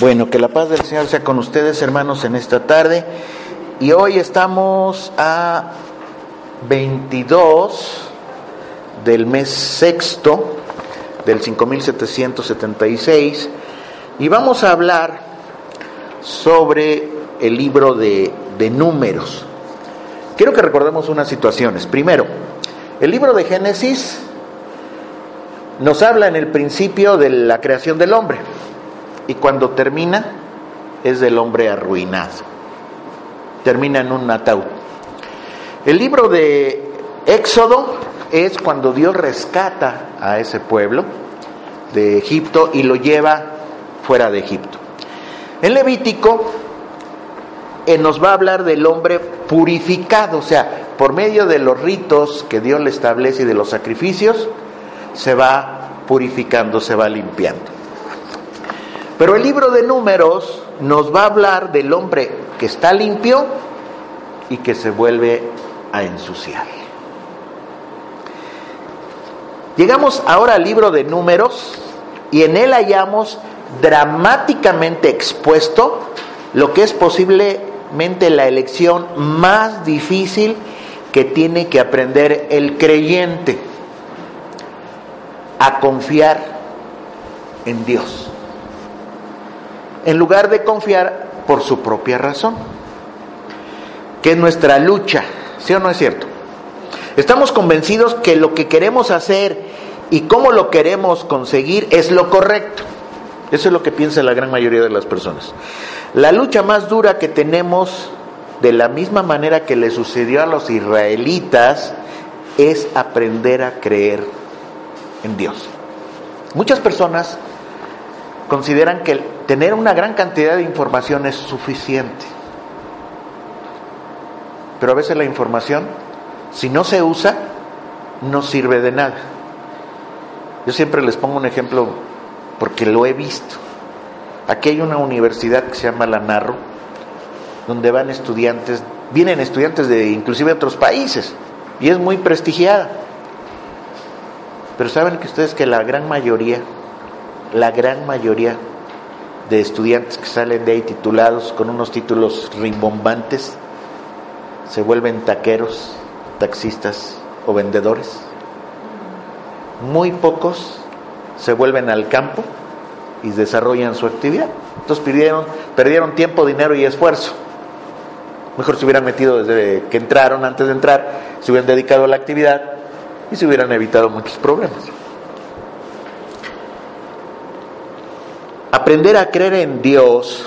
Bueno, que la paz del Señor sea con ustedes, hermanos, en esta tarde. Y hoy estamos a 22 del mes sexto del 5776 y vamos a hablar sobre el libro de, de números. Quiero que recordemos unas situaciones. Primero, el libro de Génesis nos habla en el principio de la creación del hombre y cuando termina es del hombre arruinado. Termina en un ataúd. El libro de Éxodo es cuando Dios rescata a ese pueblo de Egipto y lo lleva fuera de Egipto. En Levítico eh, nos va a hablar del hombre purificado, o sea, por medio de los ritos que Dios le establece y de los sacrificios, se va purificando, se va limpiando. Pero el libro de números nos va a hablar del hombre que está limpio y que se vuelve a ensuciar. Llegamos ahora al libro de números y en él hallamos dramáticamente expuesto lo que es posiblemente la elección más difícil que tiene que aprender el creyente a confiar en Dios en lugar de confiar por su propia razón, que es nuestra lucha, ¿sí o no es cierto? Estamos convencidos que lo que queremos hacer y cómo lo queremos conseguir es lo correcto. Eso es lo que piensa la gran mayoría de las personas. La lucha más dura que tenemos, de la misma manera que le sucedió a los israelitas, es aprender a creer en Dios. Muchas personas consideran que tener una gran cantidad de información es suficiente. Pero a veces la información, si no se usa, no sirve de nada. Yo siempre les pongo un ejemplo porque lo he visto. Aquí hay una universidad que se llama La Narro, donde van estudiantes, vienen estudiantes de inclusive otros países, y es muy prestigiada. Pero saben que ustedes que la gran mayoría, la gran mayoría de estudiantes que salen de ahí titulados con unos títulos rimbombantes, se vuelven taqueros, taxistas o vendedores. Muy pocos se vuelven al campo y desarrollan su actividad. Entonces perdieron, perdieron tiempo, dinero y esfuerzo. Mejor se hubieran metido desde que entraron, antes de entrar, se hubieran dedicado a la actividad y se hubieran evitado muchos problemas. Aprender a creer en Dios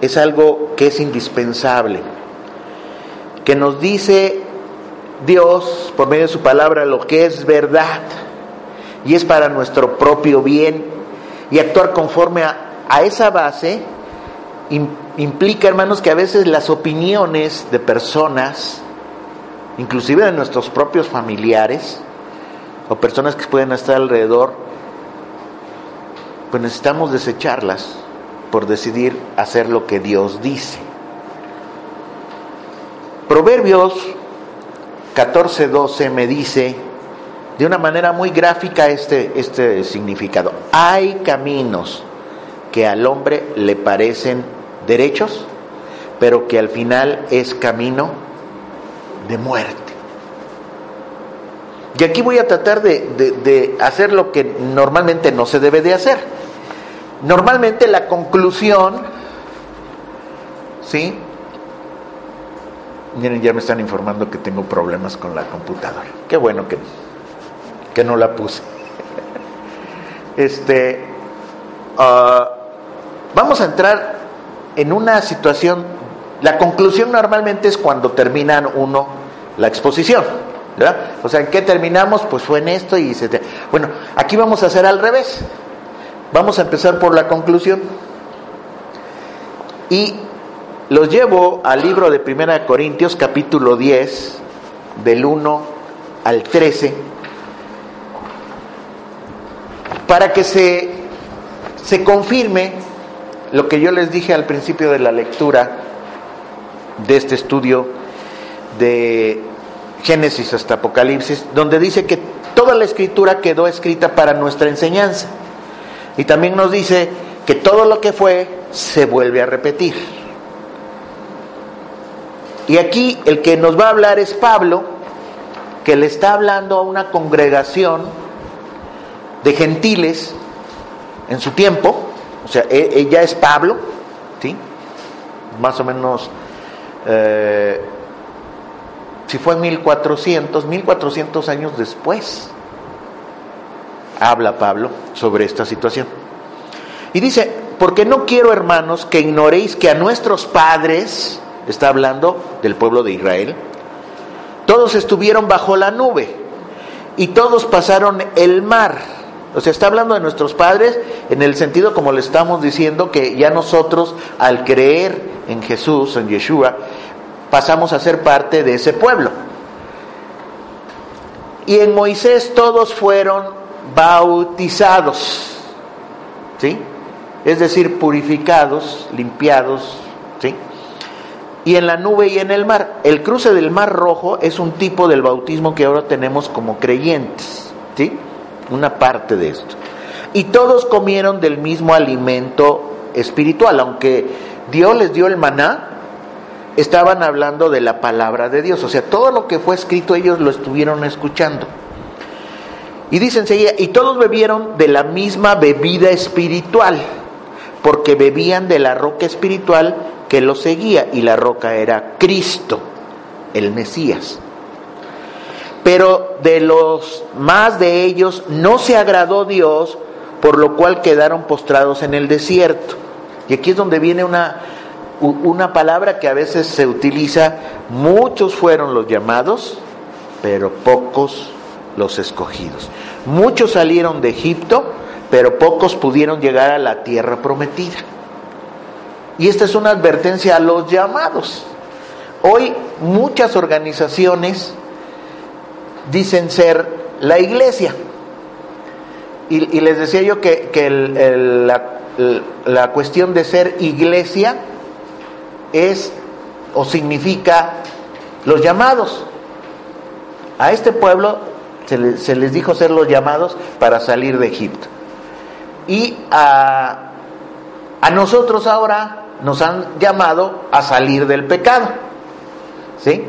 es algo que es indispensable, que nos dice Dios por medio de su palabra lo que es verdad y es para nuestro propio bien. Y actuar conforme a, esa base implica, hermanos, que a veces las opiniones de personas, inclusive de nuestros propios familiares o personas que pueden estar alrededor, pues necesitamos desecharlas por decidir hacer lo que Dios dice. Proverbios 14:12 me dice de una manera muy gráfica este, este significado. Hay caminos que al hombre le parecen derechos, pero que al final es camino de muerte. Y aquí voy a tratar de, de hacer lo que normalmente no se debe de hacer Normalmente la conclusión, ¿sí? Miren, ya me están informando que tengo problemas con la computadora. Qué bueno que, que no la puse. Este, ah, vamos a entrar en una situación. La conclusión normalmente es cuando termina uno la exposición. ¿verdad? O sea, ¿en qué terminamos? Pues fue en esto y se. Bueno, aquí vamos a hacer al revés. Vamos a empezar por la conclusión. Y los llevo al libro de Primera Corintios capítulo 10 del 1 al 13 para que se, se confirme lo que yo les dije al principio de la lectura de este estudio de Génesis hasta Apocalipsis, donde dice que toda la escritura quedó escrita para nuestra enseñanza y también nos dice que todo lo que fue se vuelve a repetir. Y aquí el que nos va a hablar es Pablo, que le está hablando a una congregación de gentiles en su tiempo, o sea, ella es Pablo, ¿sí? Más o menos, eh, si fue en 1400, 1400 años después, habla Pablo sobre esta situación. Y dice, porque no quiero, hermanos, que ignoréis que a nuestros padres, está hablando del pueblo de Israel, todos estuvieron bajo la nube y todos pasaron el mar. O sea, está hablando de nuestros padres en el sentido como le estamos diciendo que ya nosotros al creer en Jesús, en Yeshua, pasamos a ser parte de ese pueblo. Y en Moisés todos fueron bautizados. ¿Sí? Es decir, purificados, limpiados, ¿sí? y en la nube y en el mar. El cruce del mar rojo es un tipo del bautismo que ahora tenemos como creyentes, ¿sí? Una parte de esto. Y todos comieron del mismo alimento espiritual, aunque Dios les dio el maná, estaban hablando de la palabra de Dios, o sea, todo lo que fue escrito ellos lo estuvieron escuchando. Y dicen enseguida, y todos bebieron de la misma bebida espiritual, porque bebían de la roca espiritual que lo seguía y la roca era Cristo, el Mesías. Pero de los más de ellos no se agradó Dios, por lo cual quedaron postrados en el desierto. Y aquí es donde viene una, una palabra que a veces se utiliza, muchos fueron los llamados, pero pocos los escogidos. Muchos salieron de Egipto, pero pocos pudieron llegar a la tierra prometida. Y esta es una advertencia a los llamados. Hoy muchas organizaciones dicen ser la iglesia. Y, les decía yo que, la, cuestión de ser iglesia es o significa los llamados. A este pueblo se, se les dijo ser los llamados para salir de Egipto. Y a, a nosotros ahora nos han llamado a salir del pecado. ¿Sí?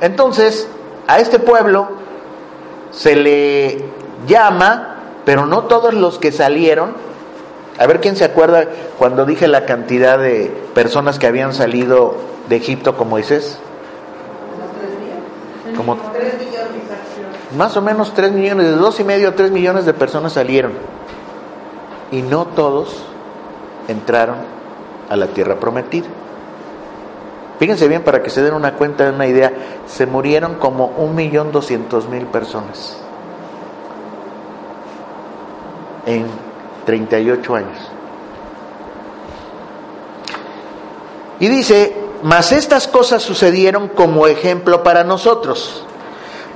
Entonces, a este pueblo se le llama, pero no todos los que salieron. A ver quién se acuerda cuando dije la cantidad de personas que habían salido de Egipto con Moisés. Como más o menos tres millones, de dos y medio a tres millones de personas salieron. Y no todos entraron a la tierra prometida. Fíjense bien para que se den una cuenta una idea, se murieron como un millón doscientos mil personas en 38 años. Y dice, mas estas cosas sucedieron como ejemplo para nosotros,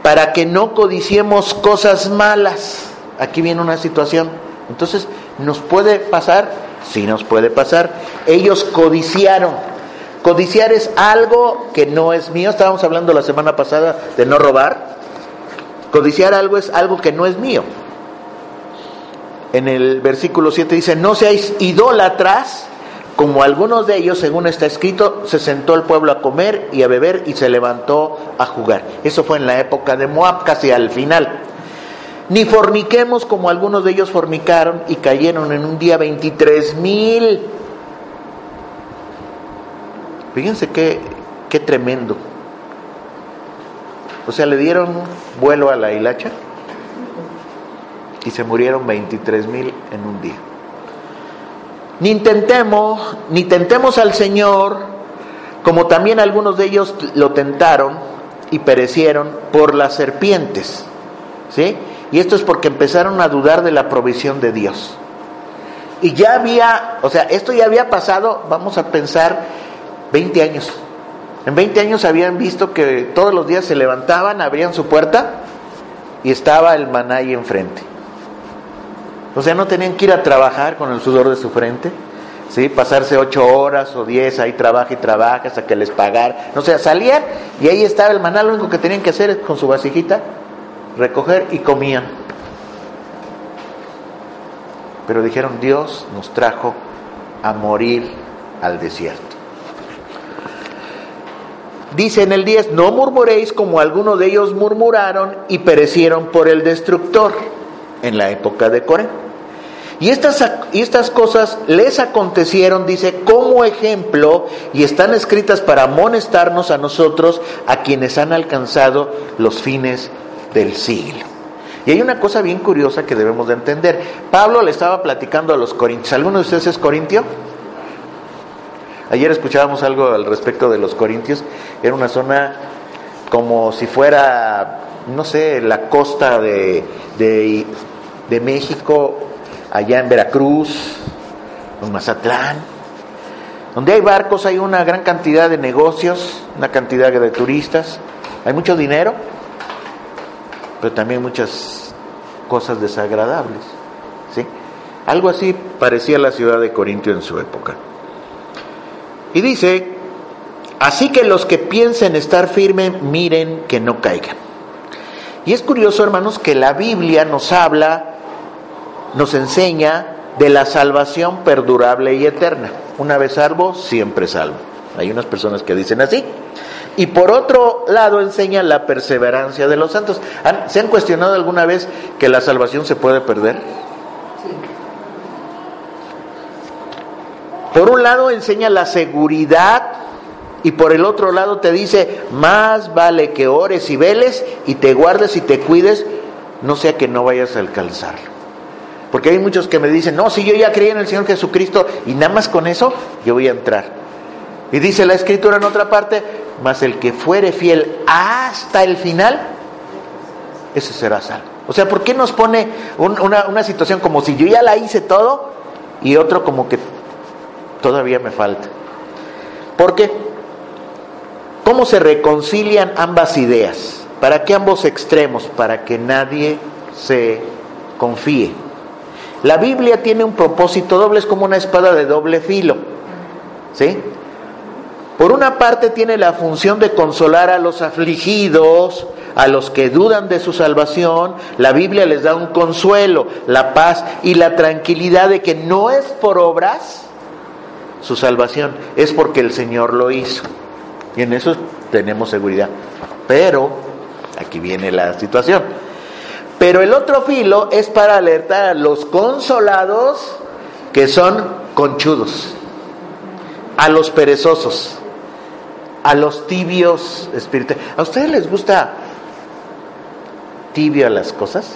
para que no codiciemos cosas malas. Aquí viene una situación. Entonces, nos puede pasar Sí nos puede pasar. Ellos codiciaron. Codiciar es algo que no es mío. Estábamos hablando la semana pasada de no robar. Codiciar algo es algo que no es mío. En el versículo 7 dice, no seáis idólatras, como algunos de ellos, según está escrito, se sentó el pueblo a comer y a beber y se levantó a jugar. Eso fue en la época de Moab, casi al final. Ni forniquemos como algunos de ellos fornicaron y cayeron en un día 23 mil. Fíjense qué, qué tremendo. O sea, le dieron vuelo a la hilacha y se murieron 23 mil en un día. Ni intentemos, ni tentemos al Señor, como también algunos de ellos lo tentaron y perecieron por las serpientes. ¿Sí? Y esto es porque empezaron a dudar de la provisión de Dios. Y ya había, o sea, esto ya había pasado, vamos a pensar, 20 años. En 20 años habían visto que todos los días se levantaban, abrían su puerta y estaba el maná ahí enfrente. O sea, no tenían que ir a trabajar con el sudor de su frente, ¿sí? pasarse ocho horas o diez ahí trabaja y trabaja hasta que les pagar. O sea, salían y ahí estaba el maná, lo único que tenían que hacer es con su vasijita recoger y comían. pero dijeron, Dios nos trajo a morir al desierto. Dice en el 10, no murmuréis como algunos de ellos murmuraron y perecieron por el destructor en la época de Coré. Y estas, y estas cosas les acontecieron, dice, como ejemplo y están escritas para amonestarnos a nosotros, a quienes han alcanzado los fines del siglo. Y hay una cosa bien curiosa que debemos de entender. Pablo le estaba platicando a los corintios. ¿Alguno de ustedes es corintio? Ayer escuchábamos algo al respecto de los corintios. Era una zona como si fuera, no sé, la costa de, de, de México allá en Veracruz, en Mazatlán, donde hay barcos, hay una gran cantidad de negocios, una cantidad de turistas, hay mucho dinero, pero también muchas cosas desagradables. ¿sí? Algo así parecía la ciudad de Corintio en su época. Y dice, así que los que piensen estar firmes, miren que no caigan. Y es curioso, hermanos, que la Biblia nos habla nos enseña de la salvación perdurable y eterna. Una vez salvo, siempre salvo. Hay unas personas que dicen así. Y por otro lado enseña la perseverancia de los santos. ¿Se han cuestionado alguna vez que la salvación se puede perder? Por un lado enseña la seguridad y por el otro lado te dice, más vale que ores y veles y te guardes y te cuides, no sea que no vayas a alcanzarlo. Porque hay muchos que me dicen, no, si yo ya creí en el Señor Jesucristo y nada más con eso, yo voy a entrar. Y dice la escritura en otra parte, mas el que fuere fiel hasta el final, ese será salvo. O sea, ¿por qué nos pone una, una situación como si yo ya la hice todo y otro como que todavía me falta? ¿Por qué? ¿Cómo se reconcilian ambas ideas? ¿Para qué ambos extremos? Para que nadie se confíe. La Biblia tiene un propósito doble, es como una espada de doble filo. ¿Sí? Por una parte tiene la función de consolar a los afligidos, a los que dudan de su salvación. La Biblia les da un consuelo, la paz y la tranquilidad de que no es por obras su salvación, es porque el Señor lo hizo. Y en eso tenemos seguridad. Pero, aquí viene la situación. Pero el otro filo es para alertar a los consolados que son conchudos, a los perezosos, a los tibios espirituales. ¿A ustedes les gusta tibio a las cosas?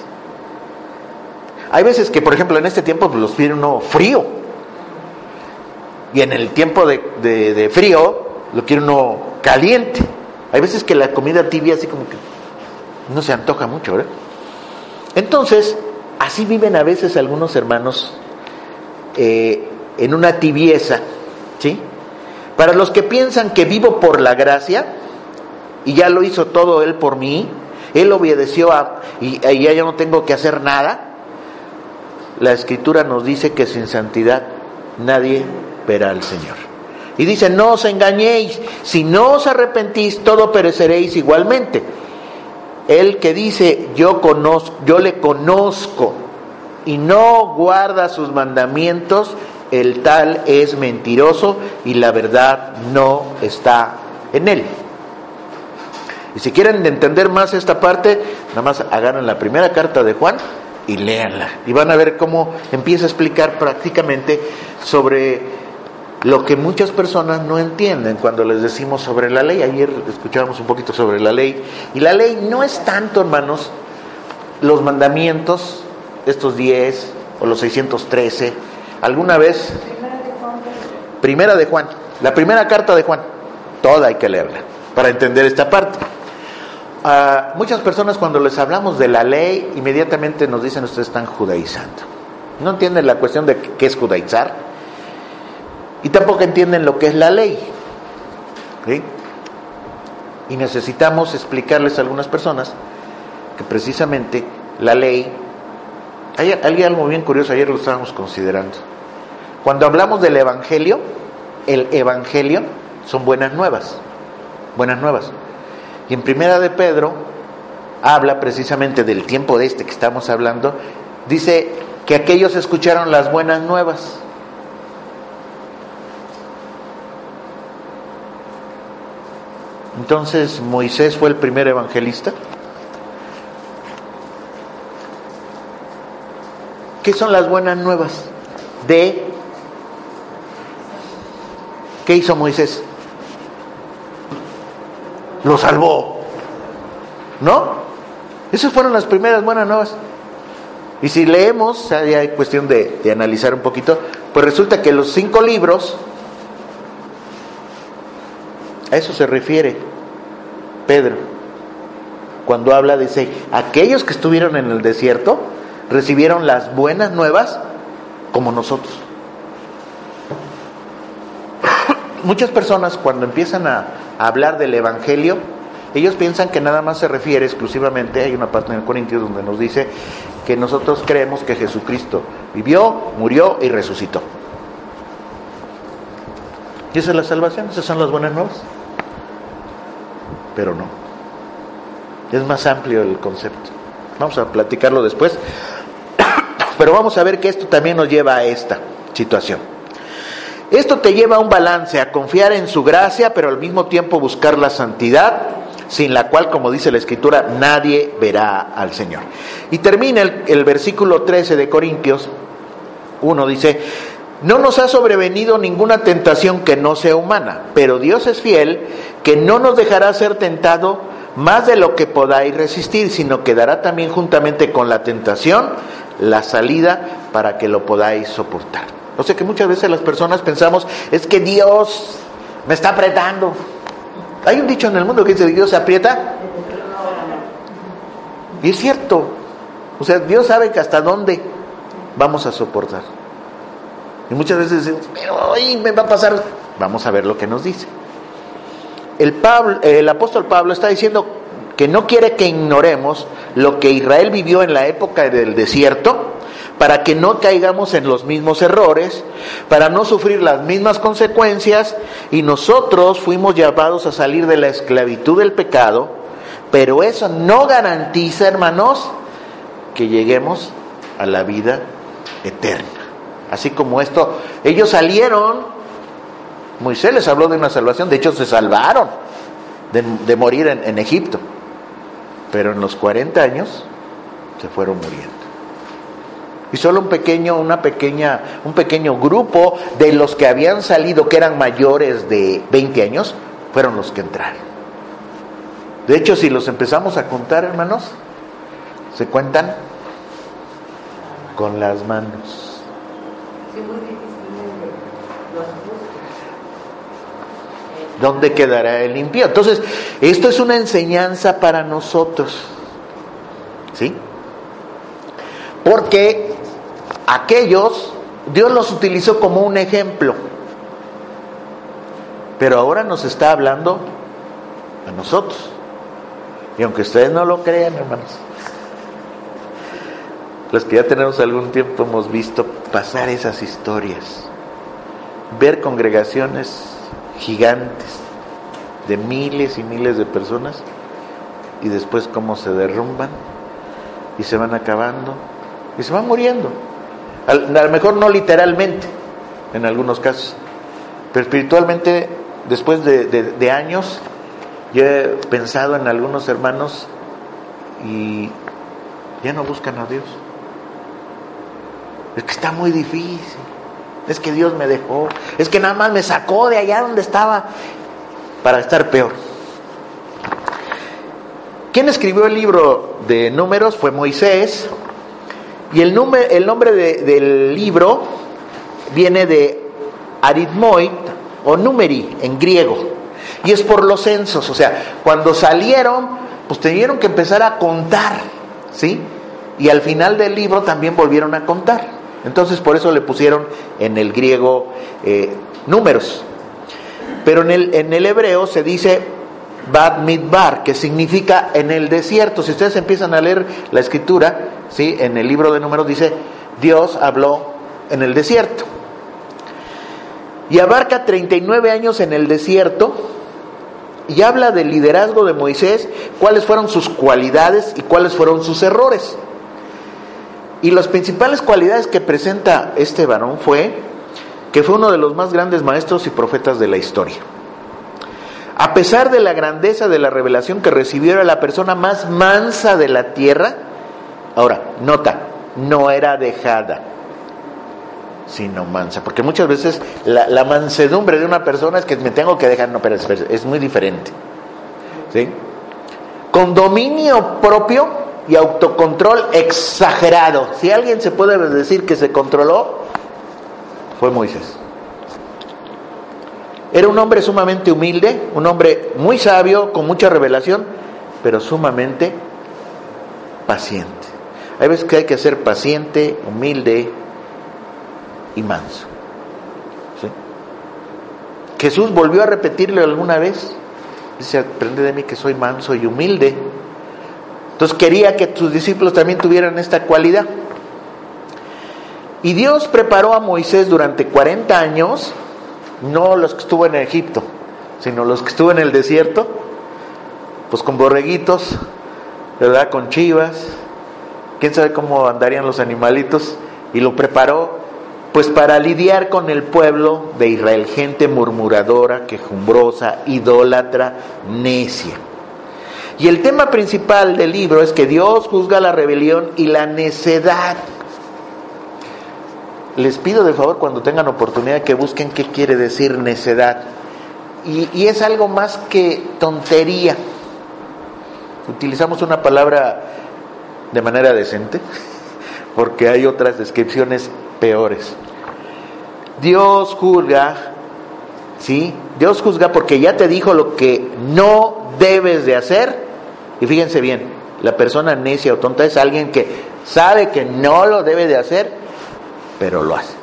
Hay veces que, por ejemplo, en este tiempo pues, los pide uno frío. Y en el tiempo de, de frío lo quiere uno caliente. Hay veces que la comida tibia así como que no se antoja mucho, ¿verdad? Entonces, así viven a veces algunos hermanos eh, en una tibieza, ¿sí? Para los que piensan que vivo por la gracia y ya lo hizo todo Él por mí, Él obedeció a, y, y ya yo no tengo que hacer nada, la Escritura nos dice que sin santidad nadie verá al Señor. Y dice, no os engañéis, si no os arrepentís, todo pereceréis igualmente. El que dice yo yo le conozco y no guarda sus mandamientos, el tal es mentiroso y la verdad no está en él. Y si quieren entender más esta parte, nada más agarren la primera carta de Juan y léanla. Y van a ver cómo empieza a explicar prácticamente sobre lo que muchas personas no entienden cuando les decimos sobre la ley. Ayer escuchábamos un poquito sobre la ley. Y la ley no es tanto, hermanos, los mandamientos, estos 10 o los 613. ¿Alguna vez? Primera de Juan. La primera carta de Juan. Toda hay que leerla para entender esta parte. A muchas personas cuando les hablamos de la ley, inmediatamente nos dicen ustedes están judaizando. No entienden la cuestión de qué es judaizar y tampoco entienden lo que es la ley. Y necesitamos explicarles a algunas personas que precisamente la ley, hay, hay algo bien curioso, ayer lo estábamos considerando. Cuando hablamos del Evangelio, el Evangelio son buenas nuevas, buenas nuevas. Y en Primera de Pedro habla precisamente del tiempo de este que estamos hablando, dice que aquellos escucharon las buenas nuevas. Entonces Moisés fue el primer evangelista. ¿Qué son las buenas nuevas? De ¿Qué hizo Moisés? Lo salvó. ¿No? Esas fueron las primeras buenas nuevas. Y si leemos, ya hay cuestión de, de analizar un poquito, pues resulta que los cinco libros, a eso se refiere Pedro. Cuando habla, dice, aquellos que estuvieron en el desierto recibieron las buenas nuevas como nosotros. Muchas personas cuando empiezan a, hablar del Evangelio, ellos piensan que nada más se refiere exclusivamente, hay una parte en Corintios donde nos dice que nosotros creemos que Jesucristo vivió, murió y resucitó. ¿Y esa es la salvación? ¿Esas son las buenas nuevas? Pero no. Es más amplio el concepto. Vamos a platicarlo después. Pero vamos a ver que esto también nos lleva a esta situación. Esto te lleva a un balance, a confiar en su gracia, pero al mismo tiempo buscar la santidad, sin la cual, como dice la Escritura, nadie verá al Señor. Y termina el, versículo 13 de Corintios 1, dice, no nos ha sobrevenido ninguna tentación que no sea humana, pero Dios es fiel, que no nos dejará ser tentado más de lo que podáis resistir, sino que dará también juntamente con la tentación la salida para que lo podáis soportar. O sea que muchas veces las personas pensamos, es que Dios me está apretando. Hay un dicho en el mundo que dice, Dios se aprieta. Y es cierto. O sea, Dios sabe que hasta dónde vamos a soportar. Y muchas veces decimos, pero hoy me va a pasar. Vamos a ver lo que nos dice. El, Pablo, el apóstol Pablo está diciendo que no quiere que ignoremos lo que Israel vivió en la época del desierto para que no caigamos en los mismos errores, para no sufrir las mismas consecuencias, y nosotros fuimos llamados a salir de la esclavitud del pecado, pero eso no garantiza, hermanos, que lleguemos a la vida eterna. Así como esto, ellos salieron, Moisés les habló de una salvación, de hecho se salvaron de, morir en, en Egipto, pero en los 40 años se fueron muriendo. Y solo un pequeño, una pequeña, un pequeño grupo de los que habían salido, que eran mayores de 20 años, fueron los que entraron. De hecho, si los empezamos a contar, hermanos, se cuentan con las manos. ¿Dónde quedará el impío? Entonces, esto es una enseñanza para nosotros. ¿Sí? Porque aquellos, Dios los utilizó como un ejemplo. Pero ahora nos está hablando a nosotros. Y aunque ustedes no lo crean, hermanos, los que ya tenemos algún tiempo hemos visto pasar esas historias, ver congregaciones gigantes de miles y miles de personas y después cómo se derrumban y se van acabando y se van muriendo. A lo mejor no literalmente, en algunos casos, pero espiritualmente, después de, años, yo he pensado en algunos hermanos y ya no buscan a Dios. Es que está muy difícil. Es que Dios me dejó. Es que nada más me sacó de allá donde estaba para estar peor. ¿Quién escribió el libro de números? Fue Moisés. Y el, el nombre del libro viene de aritmoit o numeri en griego. Y es por los censos, o sea, cuando salieron, pues tuvieron que empezar a contar, ¿sí? Y al final del libro también volvieron a contar. Entonces por eso le pusieron en el griego eh, números. Pero en el, en el hebreo se dice Bad Midbar, que significa en el desierto. Si ustedes empiezan a leer la escritura, ¿sí? en el libro de números dice, Dios habló en el desierto. Y abarca 39 años en el desierto y habla del liderazgo de Moisés, cuáles fueron sus cualidades y cuáles fueron sus errores. Y las principales cualidades que presenta este varón fue que fue uno de los más grandes maestros y profetas de la historia. A pesar de la grandeza de la revelación que recibió, era la persona más mansa de la tierra. Ahora, nota, no era dejada, sino mansa. Porque muchas veces la, mansedumbre de una persona es que me tengo que dejar, no, pero es, es muy diferente. ¿Sí? Con dominio propio y autocontrol exagerado. Si alguien se puede decir que se controló, fue Moisés. Era un hombre sumamente humilde, un hombre muy sabio, con mucha revelación, pero sumamente paciente. Hay veces que hay que ser paciente, humilde y manso. Jesús volvió a repetirle alguna vez, dice, aprende de mí que soy manso y humilde entonces quería que sus discípulos también tuvieran esta cualidad. Y Dios preparó a Moisés durante 40 años, no los que estuvo en Egipto, sino los que estuvo en el desierto, pues con borreguitos, ¿verdad? Con chivas, quién sabe cómo andarían los animalitos, y lo preparó pues para lidiar con el pueblo de Israel, gente murmuradora, quejumbrosa, idólatra, necia. Y el tema principal del libro es que Dios juzga la rebelión y la necedad. Les pido de favor cuando tengan oportunidad que busquen qué quiere decir necedad. Y, es algo más que tontería. Utilizamos una palabra de manera decente, porque hay otras descripciones peores. Dios juzga, ¿sí? Dios juzga porque ya te dijo lo que no debes de hacer y fíjense bien, la persona necia o tonta es alguien que sabe que no lo debe de hacer, pero lo hace.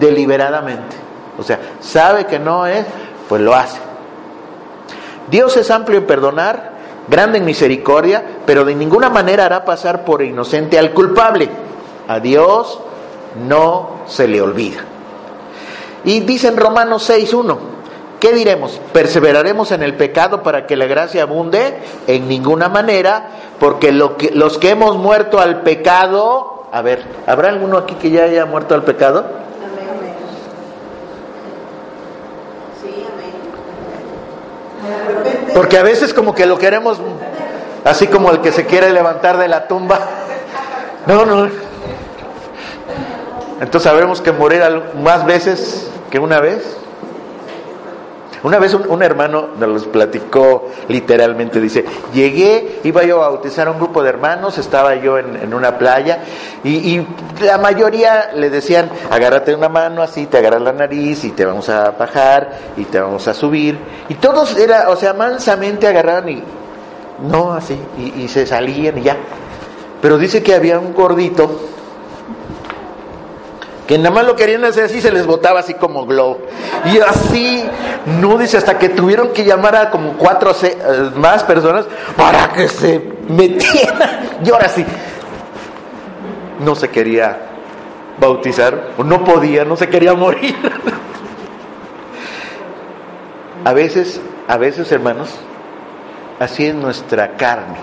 Deliberadamente. O sea, sabe que no es, pues lo hace. Dios es amplio en perdonar, grande en misericordia, pero de ninguna manera hará pasar por inocente al culpable. A Dios no se le olvida. Y dice en Romanos 6.1, ¿Qué diremos? ¿Perseveraremos en el pecado para que la gracia abunde? En ninguna manera, porque, lo que los que hemos muerto al pecado, a ver, ¿habrá alguno aquí que ya haya muerto al pecado? Porque a veces como que lo queremos así como el que se quiere levantar de la tumba. No, no. Entonces sabremos que morir más veces que una vez. Una vez un, hermano nos platicó literalmente, dice, llegué, iba yo a bautizar a un grupo de hermanos, estaba yo en, una playa y, la mayoría le decían, agárrate una mano así, te agarras la nariz y te vamos a bajar y te vamos a subir. Y todos era, o sea, mansamente agarraron y no así, y, y se salían y ya. Pero dice que había un gordito que nada más lo querían hacer así, se les botaba así como globo. Y así, no dice, hasta que tuvieron que llamar a como cuatro eh, más personas para que se metieran. Y ahora sí, no se quería bautizar, o no podía, no se quería morir. A veces, a veces, hermanos, así es nuestra carne.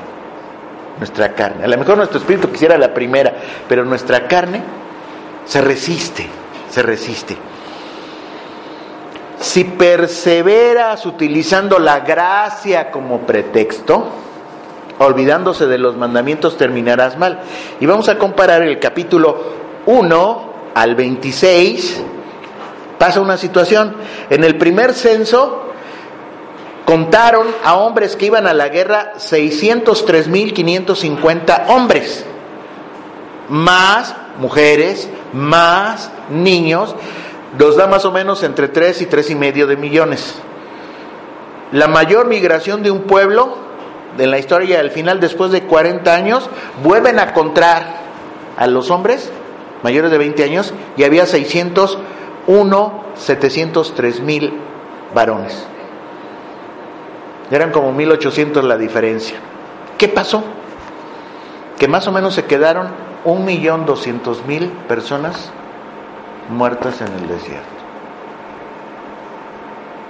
Nuestra carne. A lo mejor nuestro espíritu quisiera la primera, pero nuestra carne se resiste, se resiste. Si perseveras utilizando la gracia como pretexto, olvidándose de los mandamientos, terminarás mal. Y vamos a comparar el capítulo 1 al 26. Pasa una situación. En el primer censo contaron a hombres que iban a la guerra 603.550 hombres, más mujeres, más niños, nos da más o menos entre 3 y tres y medio de millones. La mayor migración de un pueblo de la historia al final, después de 40 años, vuelven a contar a los hombres mayores de 20 años y había 601, 703 mil varones. Eran como 1800 la diferencia. ¿Qué pasó? Que más o menos se quedaron un millón doscientos mil personas muertas en el desierto.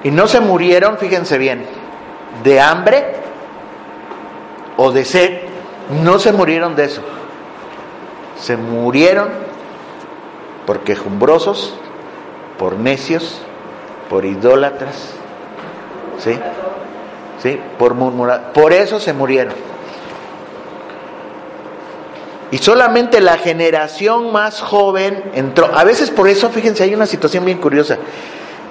Y no se murieron, fíjense bien, de hambre o de sed, no se murieron de eso. Se murieron por quejumbrosos, por necios, por idólatras, ¿sí? ¿Sí? Por murmurar. Por eso se murieron. Y solamente la generación más joven entró. A veces por eso, fíjense, hay una situación bien curiosa.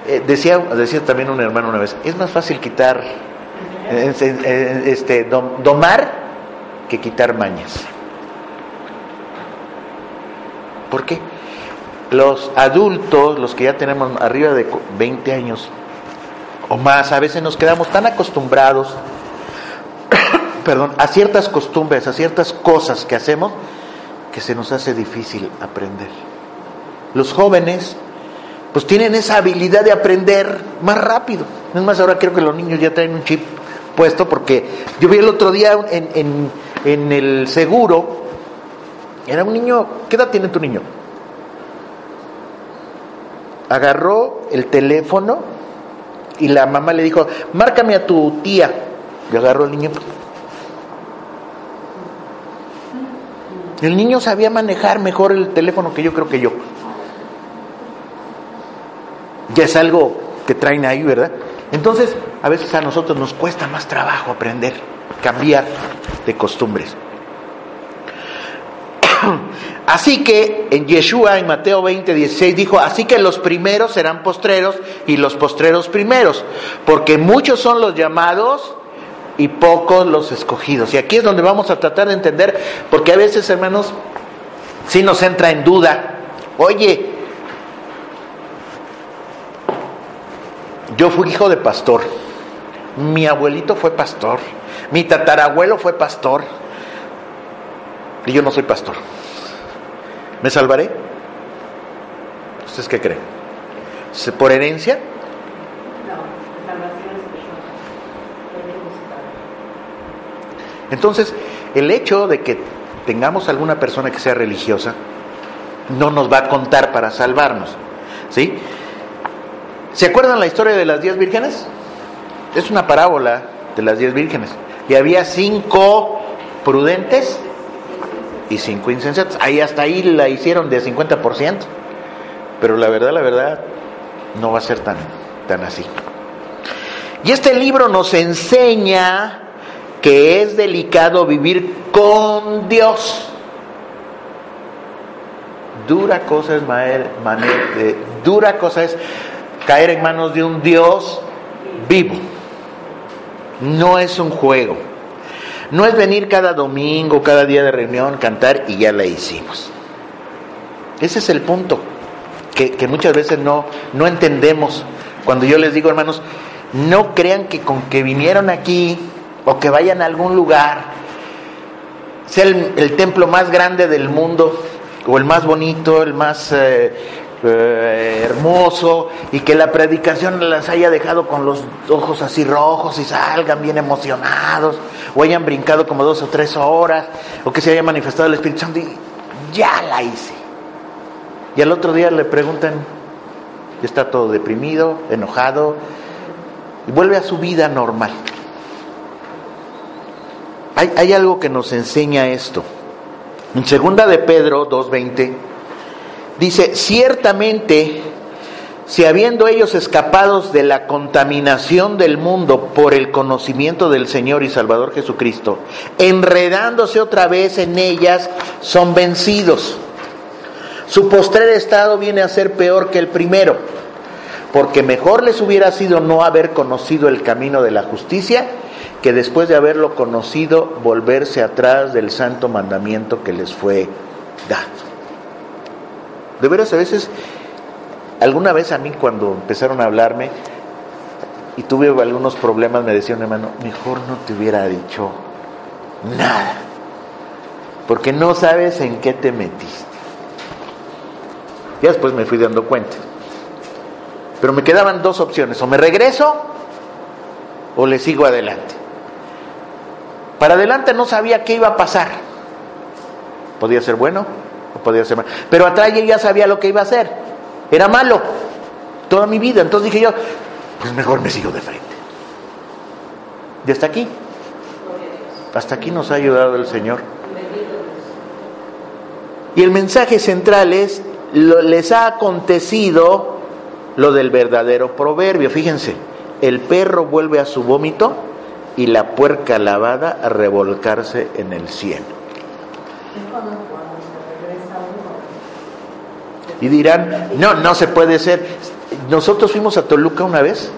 Eh, decía, decía también un hermano una vez, es más fácil quitar, este, domar que quitar mañas. ¿Por qué? Los adultos, los que ya tenemos arriba de 20 años o más, a veces nos quedamos tan acostumbrados, perdón, a ciertas costumbres, a ciertas cosas que hacemos, que se nos hace difícil aprender. Los jóvenes pues tienen esa habilidad de aprender más rápido. Es más, ahora creo que los niños ya traen un chip puesto porque yo vi el otro día en, en, el seguro, era un niño, ¿qué edad tiene tu niño? Agarró el teléfono y la mamá le dijo, márcame a tu tía. Y agarró el niño. El niño sabía manejar mejor el teléfono que yo creo que yo ya es algo que traen ahí, ¿verdad? Entonces, a veces a nosotros nos cuesta más trabajo aprender, cambiar de costumbres. Así que en Yeshua, en Mateo 20, 16, dijo, así que los primeros serán postreros y los postreros primeros, porque muchos son los llamados y pocos los escogidos. Y aquí es donde vamos a tratar de entender, porque a veces, hermanos, si nos entra en duda, oye, Yo fui hijo de pastor. Mi abuelito fue pastor. Mi tatarabuelo fue pastor. Y yo no soy pastor. ¿Me salvaré? ¿Ustedes qué creen? ¿Por herencia? Entonces, el hecho de que tengamos alguna persona que sea religiosa no nos va a contar para salvarnos. ¿Sí? ¿Se acuerdan la historia de las diez vírgenes? Es una parábola de las diez vírgenes. Y había cinco prudentes y cinco insensatos. Ahí hasta ahí la hicieron de 50%. Pero la verdad, la verdad, no va a ser tan, tan así. Y este libro nos enseña que es delicado vivir con Dios. Dura cosa es, eh, dura cosa es caer en manos de un Dios vivo. No es un juego. No es venir cada domingo, cada día de reunión, cantar y ya la hicimos. Ese es el punto que, muchas veces no, no entendemos. Cuando yo les digo, hermanos, no crean que con que vinieron aquí o que vayan a algún lugar, sea el, templo más grande del mundo o el más bonito, el más eh, eh, hermoso y que la predicación las haya dejado con los ojos así rojos y salgan bien emocionados o hayan brincado como dos o tres horas o que se haya manifestado el Espíritu Santo y ya la hice. Y al otro día le preguntan, está todo deprimido, enojado y vuelve a su vida normal. Hay, algo que nos enseña esto. En segunda de Pedro 2.20 Dice, ciertamente, si habiendo ellos escapados de la contaminación del mundo por el conocimiento del Señor y Salvador Jesucristo, enredándose otra vez en ellas, son vencidos. Su postrer estado viene a ser peor que el primero, porque mejor les hubiera sido no haber conocido el camino de la justicia que después de haberlo conocido volverse atrás del santo mandamiento que les fue dado. De veras, a veces, alguna vez a mí cuando empezaron a hablarme y tuve algunos problemas, me decían, hermano, mejor no te hubiera dicho nada, porque no sabes en qué te metiste. Ya después me fui dando cuenta. Pero me quedaban dos opciones, o me regreso o le sigo adelante. Para adelante no sabía qué iba a pasar. Podía ser bueno podía ser malo. Pero atrás yo ya sabía lo que iba a hacer. Era malo toda mi vida. Entonces dije yo, pues mejor me sigo de frente. Y hasta aquí. Hasta aquí nos ha ayudado el Señor. Y el mensaje central es, les ha acontecido lo del verdadero proverbio. Fíjense, el perro vuelve a su vómito y la puerca lavada a revolcarse en el cielo. Y dirán, no, no se puede ser. Nosotros fuimos a Toluca una vez,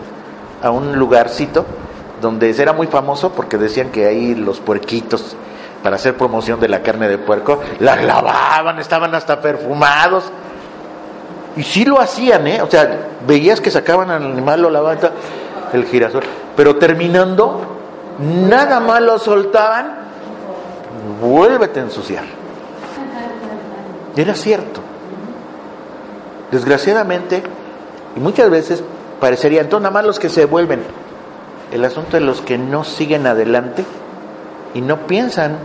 a un lugarcito, donde era muy famoso porque decían que ahí los puerquitos, para hacer promoción de la carne de puerco, las lavaban, estaban hasta perfumados. Y sí lo hacían, ¿eh? O sea, veías que sacaban al animal, lo lavaban, el girasol. Pero terminando, nada más lo soltaban, vuélvete a ensuciar. Era cierto. Desgraciadamente, y muchas veces parecería, entonces nada más los que se vuelven. El asunto de los que no siguen adelante y no piensan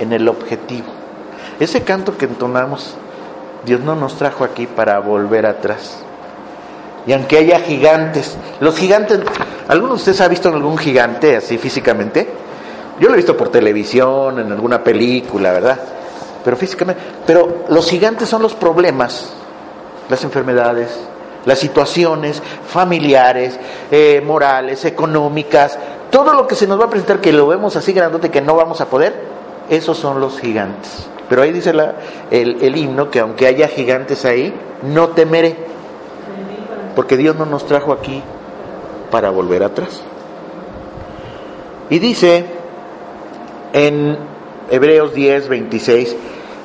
en el objetivo. Ese canto que entonamos, Dios no nos trajo aquí para volver atrás. Y aunque haya gigantes, los gigantes, ¿alguno de ustedes ha visto algún gigante así físicamente? Yo lo he visto por televisión, en alguna película, ¿verdad? Pero físicamente, pero los gigantes son los problemas las enfermedades, las situaciones familiares, eh, morales, económicas, todo lo que se nos va a presentar que lo vemos así grandote que no vamos a poder, esos son los gigantes. Pero ahí dice la, el, el himno que aunque haya gigantes ahí, no temeré, porque Dios no nos trajo aquí para volver atrás. Y dice en Hebreos 10, 26,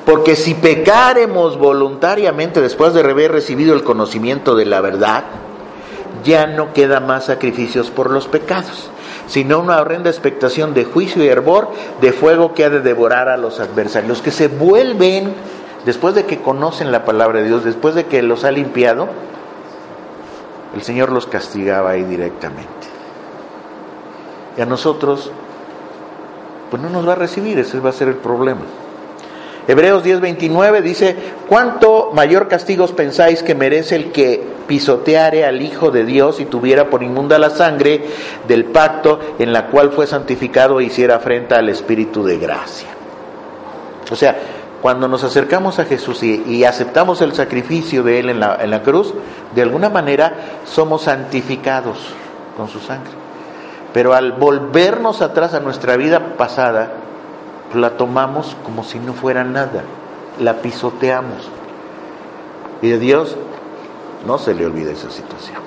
porque si pecaremos voluntariamente después de haber recibido el conocimiento de la verdad, ya no queda más sacrificios por los pecados, sino una horrenda expectación de juicio y hervor, de fuego que ha de devorar a los adversarios. Los que se vuelven, después de que conocen la palabra de Dios, después de que los ha limpiado, el Señor los castigaba ahí directamente. Y a nosotros, pues no nos va a recibir, ese va a ser el problema. Hebreos 10:29 dice, ¿cuánto mayor castigos pensáis que merece el que pisoteare al Hijo de Dios y tuviera por inmunda la sangre del pacto en la cual fue santificado e hiciera afrenta al Espíritu de gracia? O sea, cuando nos acercamos a Jesús y, aceptamos el sacrificio de Él en la, en la cruz, de alguna manera somos santificados con su sangre. Pero al volvernos atrás a nuestra vida pasada, la tomamos como si no fuera nada, la pisoteamos. Y de Dios no se le olvida esa situación.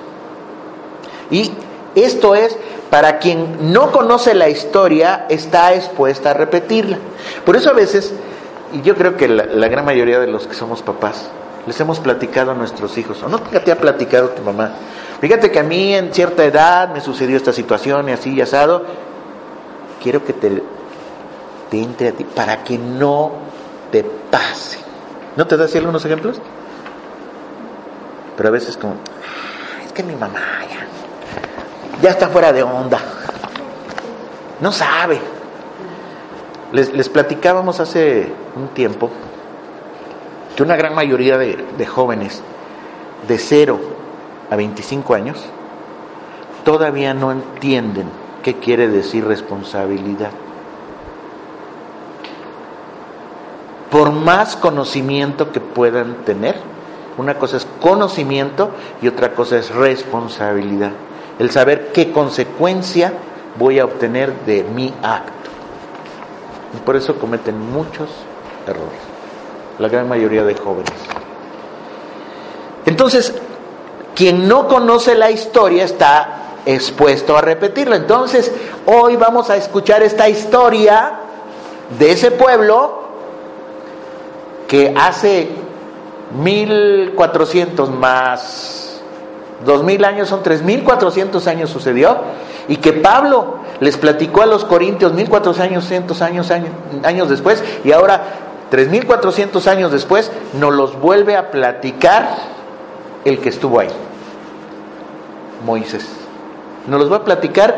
Y esto es, para quien no conoce la historia, está expuesta a repetirla. Por eso a veces, y yo creo que la, gran mayoría de los que somos papás, les hemos platicado a nuestros hijos, o no te ha platicado tu mamá, fíjate que a mí en cierta edad me sucedió esta situación y así y asado, quiero que te entre a ti para que no te pase. ¿No te da así algunos ejemplos? Pero a veces como, es que mi mamá ya, ya está fuera de onda. No sabe. Les, platicábamos hace un tiempo que una gran mayoría de, de jóvenes de 0 a 25 años todavía no entienden qué quiere decir responsabilidad. por más conocimiento que puedan tener. Una cosa es conocimiento y otra cosa es responsabilidad. El saber qué consecuencia voy a obtener de mi acto. Y por eso cometen muchos errores, la gran mayoría de jóvenes. Entonces, quien no conoce la historia está expuesto a repetirla. Entonces, hoy vamos a escuchar esta historia de ese pueblo que hace 1400 más 2000 años son 3400 años sucedió y que Pablo les platicó a los corintios 1400 años, años, años después y ahora 3400 años después nos los vuelve a platicar el que estuvo ahí, Moisés. Nos los va a platicar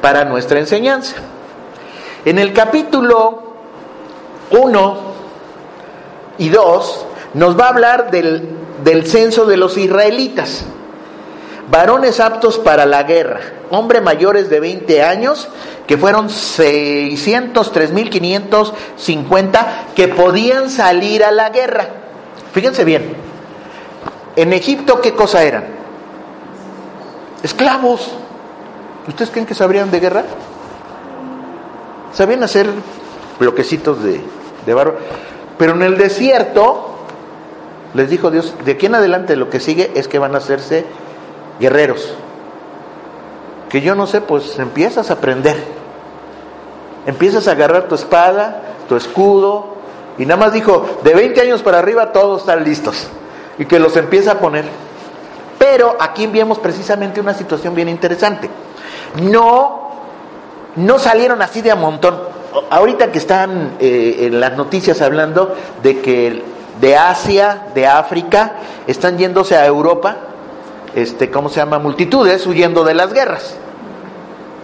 para nuestra enseñanza. En el capítulo 1 y dos, nos va a hablar del, del censo de los israelitas. Varones aptos para la guerra, hombres mayores de 20 años, que fueron 600, 3.550 que podían salir a la guerra. Fíjense bien, en Egipto, ¿qué cosa eran? Esclavos. ¿Ustedes creen que sabrían de guerra? Sabían hacer bloquecitos de, de barro. Pero en el desierto, les dijo Dios, de aquí en adelante lo que sigue es que van a hacerse guerreros. Que yo no sé, pues empiezas a aprender. Empiezas a agarrar tu espada, tu escudo, y nada más dijo, de 20 años para arriba todos están listos. Y que los empieza a poner. Pero aquí vemos precisamente una situación bien interesante. No, no salieron así de a montón. Ahorita que están eh, en las noticias hablando de que de Asia, de África, están yéndose a Europa, este, ¿cómo se llama? Multitudes huyendo de las guerras.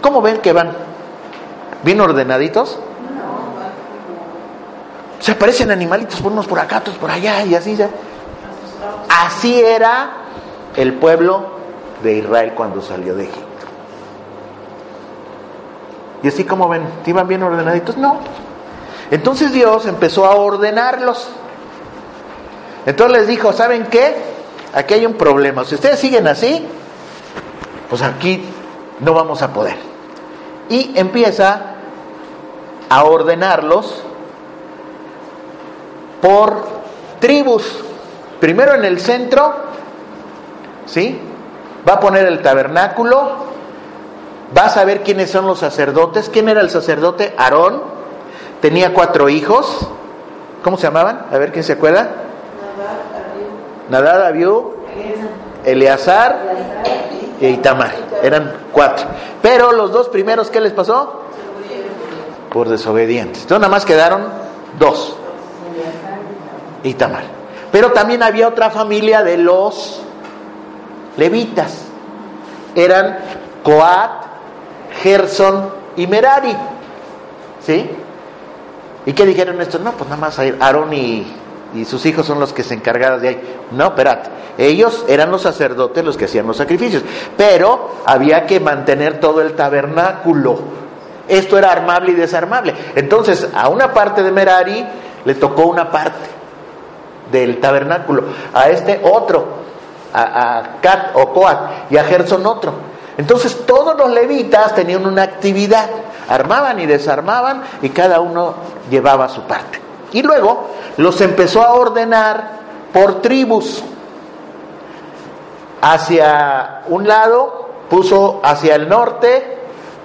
¿Cómo ven que van? ¿Bien ordenaditos? Se parecen animalitos, unos por acá, otros por allá y así ya. Así era el pueblo de Israel cuando salió de Egipto. Y así como ven, ¿iban bien ordenaditos? No. Entonces Dios empezó a ordenarlos. Entonces les dijo, ¿saben qué? Aquí hay un problema. Si ustedes siguen así, pues aquí no vamos a poder. Y empieza a ordenarlos por tribus. Primero en el centro, ¿sí? Va a poner el tabernáculo, va a saber quiénes son los sacerdotes. ¿Quién era el sacerdote? Aarón. Tenía cuatro hijos. ¿Cómo se llamaban? A ver quién se acuerda. Nadab, Abiú, Eleazar e Itamar. Eran cuatro. Pero los dos primeros, ¿qué les pasó? Por desobedientes. Entonces nada más quedaron dos. Itamar. Pero también había otra familia de los levitas. Eran Coat, Gerson y Merari. ¿Sí? ¿Y qué dijeron estos? No, pues nada más Aarón y, y sus hijos son los que se encargaron de ahí. No, espérate. Ellos eran los sacerdotes los que hacían los sacrificios. Pero había que mantener todo el tabernáculo. Esto era armable y desarmable. Entonces, a una parte de Merari le tocó una parte del tabernáculo. A este otro. A, a o Coat. Y a Gerson otro. Entonces, todos los levitas tenían una actividad. Armaban y desarmaban y cada uno llevaba su parte. Y luego los empezó a ordenar por tribus. Hacia un lado puso hacia el norte,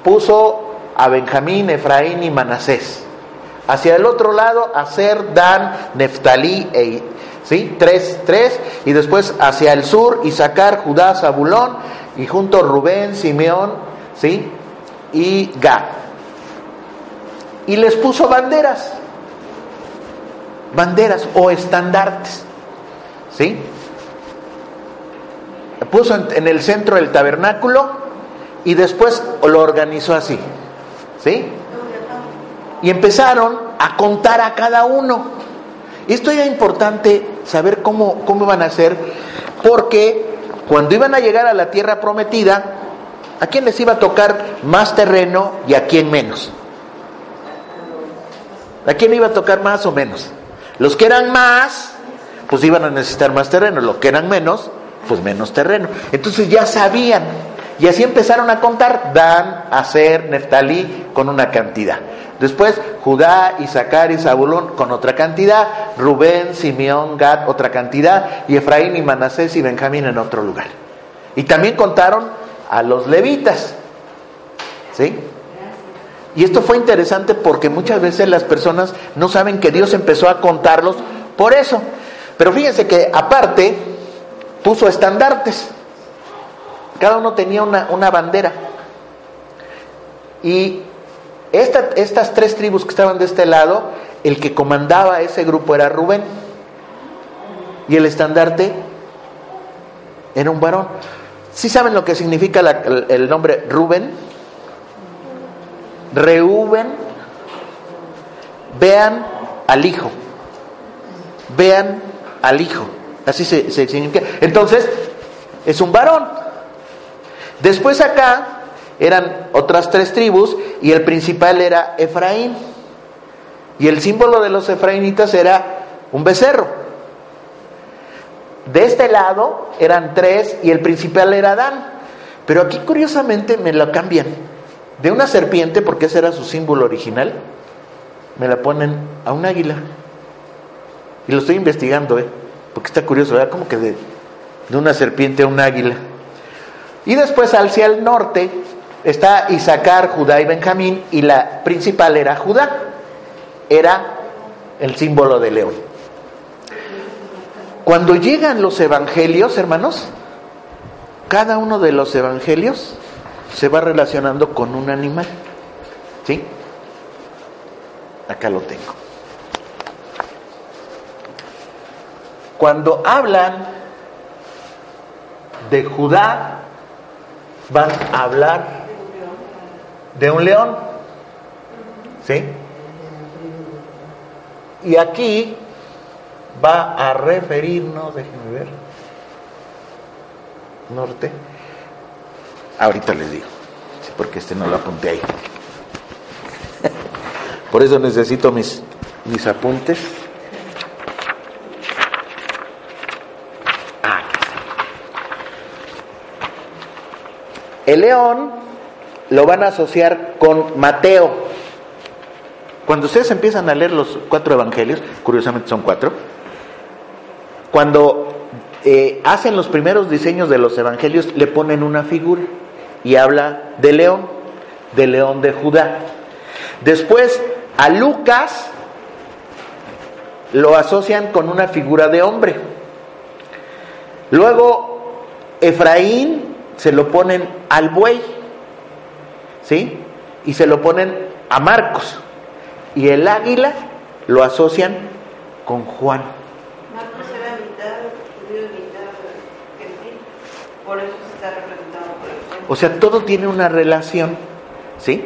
puso a Benjamín, Efraín y Manasés. Hacia el otro lado, a Ser, Dan, Neftalí, e, ¿sí? Tres, tres. Y después hacia el sur, Isaacar, Judá, Zabulón. Y junto Rubén, Simeón, ¿sí? Y Gad. Y les puso banderas banderas o estandartes. ¿Sí? Puso en, el centro el tabernáculo y después lo organizó así. ¿Sí? Y empezaron a contar a cada uno. Esto era importante saber cómo, cómo iban a hacer, porque cuando iban a llegar a la tierra prometida, ¿a quién les iba a tocar más terreno y a quién menos? ¿A quién iba a tocar más o menos? Los que eran más, pues iban a necesitar más terreno. Los que eran menos, pues menos terreno. Entonces ya sabían. Y así empezaron a contar Dan, Aser, Neftalí con una cantidad. Después Judá, Isaacar y Zabulón con otra cantidad. Rubén, Simeón, Gad otra cantidad. Y Efraín y Manasés y Benjamín en otro lugar. Y también contaron a los levitas. ¿Sí? Y esto fue interesante porque muchas veces las personas no saben que Dios empezó a contarlos por eso. Pero fíjense que aparte puso estandartes. Cada uno tenía una, bandera. Y estas tres tribus que estaban de este lado, el que comandaba ese grupo era Rubén. Y el estandarte era un varón. ¿Sí saben lo que significa el nombre Rubén? Reuben, vean al hijo, vean al hijo, así se, significa. Entonces, es un varón. Después acá eran otras tres tribus y el principal era Efraín. Y el símbolo de los efraínitas era un becerro. De este lado eran tres y el principal era Dan. Pero aquí curiosamente me lo cambian. De una serpiente, porque ese era su símbolo original, me la ponen a un águila. Y lo estoy investigando, ¿eh? porque está curioso, ¿verdad? Como que de, de una serpiente a un águila. Y después hacia el norte está Isaacar, Judá y Benjamín, y la principal era Judá. Era el símbolo de león. Cuando llegan los evangelios, hermanos, cada uno de los evangelios se va relacionando con un animal. ¿Sí? Acá lo tengo. Cuando hablan de Judá, van a hablar de un león. ¿Sí? Y aquí va a referirnos, déjenme ver, norte. Ahorita les digo, porque este no lo apunté ahí. Por eso necesito mis, mis apuntes. Ah, El león lo van a asociar con Mateo. Cuando ustedes empiezan a leer los cuatro evangelios, curiosamente son cuatro, cuando eh, hacen los primeros diseños de los evangelios, le ponen una figura y habla de león, de león de Judá. Después a Lucas lo asocian con una figura de hombre. Luego Efraín se lo ponen al buey, ¿sí? Y se lo ponen a Marcos. Y el águila lo asocian con Juan. O sea, todo tiene una relación, ¿sí?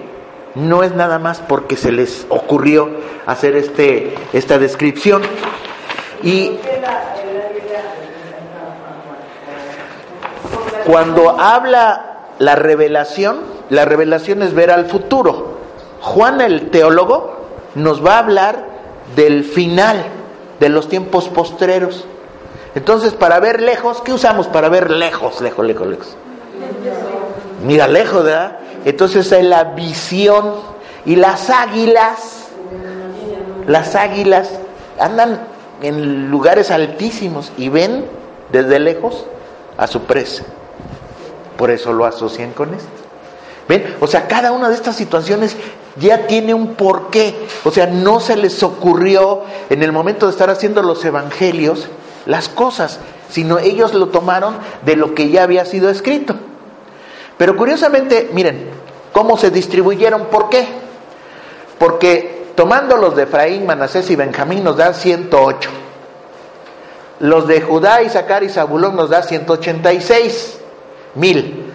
No es nada más porque se les ocurrió hacer este, esta descripción. Y cuando habla la revelación, la revelación es ver al futuro. Juan el teólogo nos va a hablar del final, de los tiempos postreros. Entonces, para ver lejos, ¿qué usamos para ver lejos, lejos, lejos, lejos? Mira lejos, ¿verdad? Entonces es la visión. Y las águilas, las águilas andan en lugares altísimos y ven desde lejos a su presa. Por eso lo asocian con esto. ¿Ven? O sea, cada una de estas situaciones ya tiene un porqué. O sea, no se les ocurrió en el momento de estar haciendo los evangelios las cosas, sino ellos lo tomaron de lo que ya había sido escrito. Pero curiosamente, miren, cómo se distribuyeron, ¿por qué? Porque tomando los de Efraín, Manasés y Benjamín nos dan 108. Los de Judá, Isaacar y Zabulón nos da 186 mil.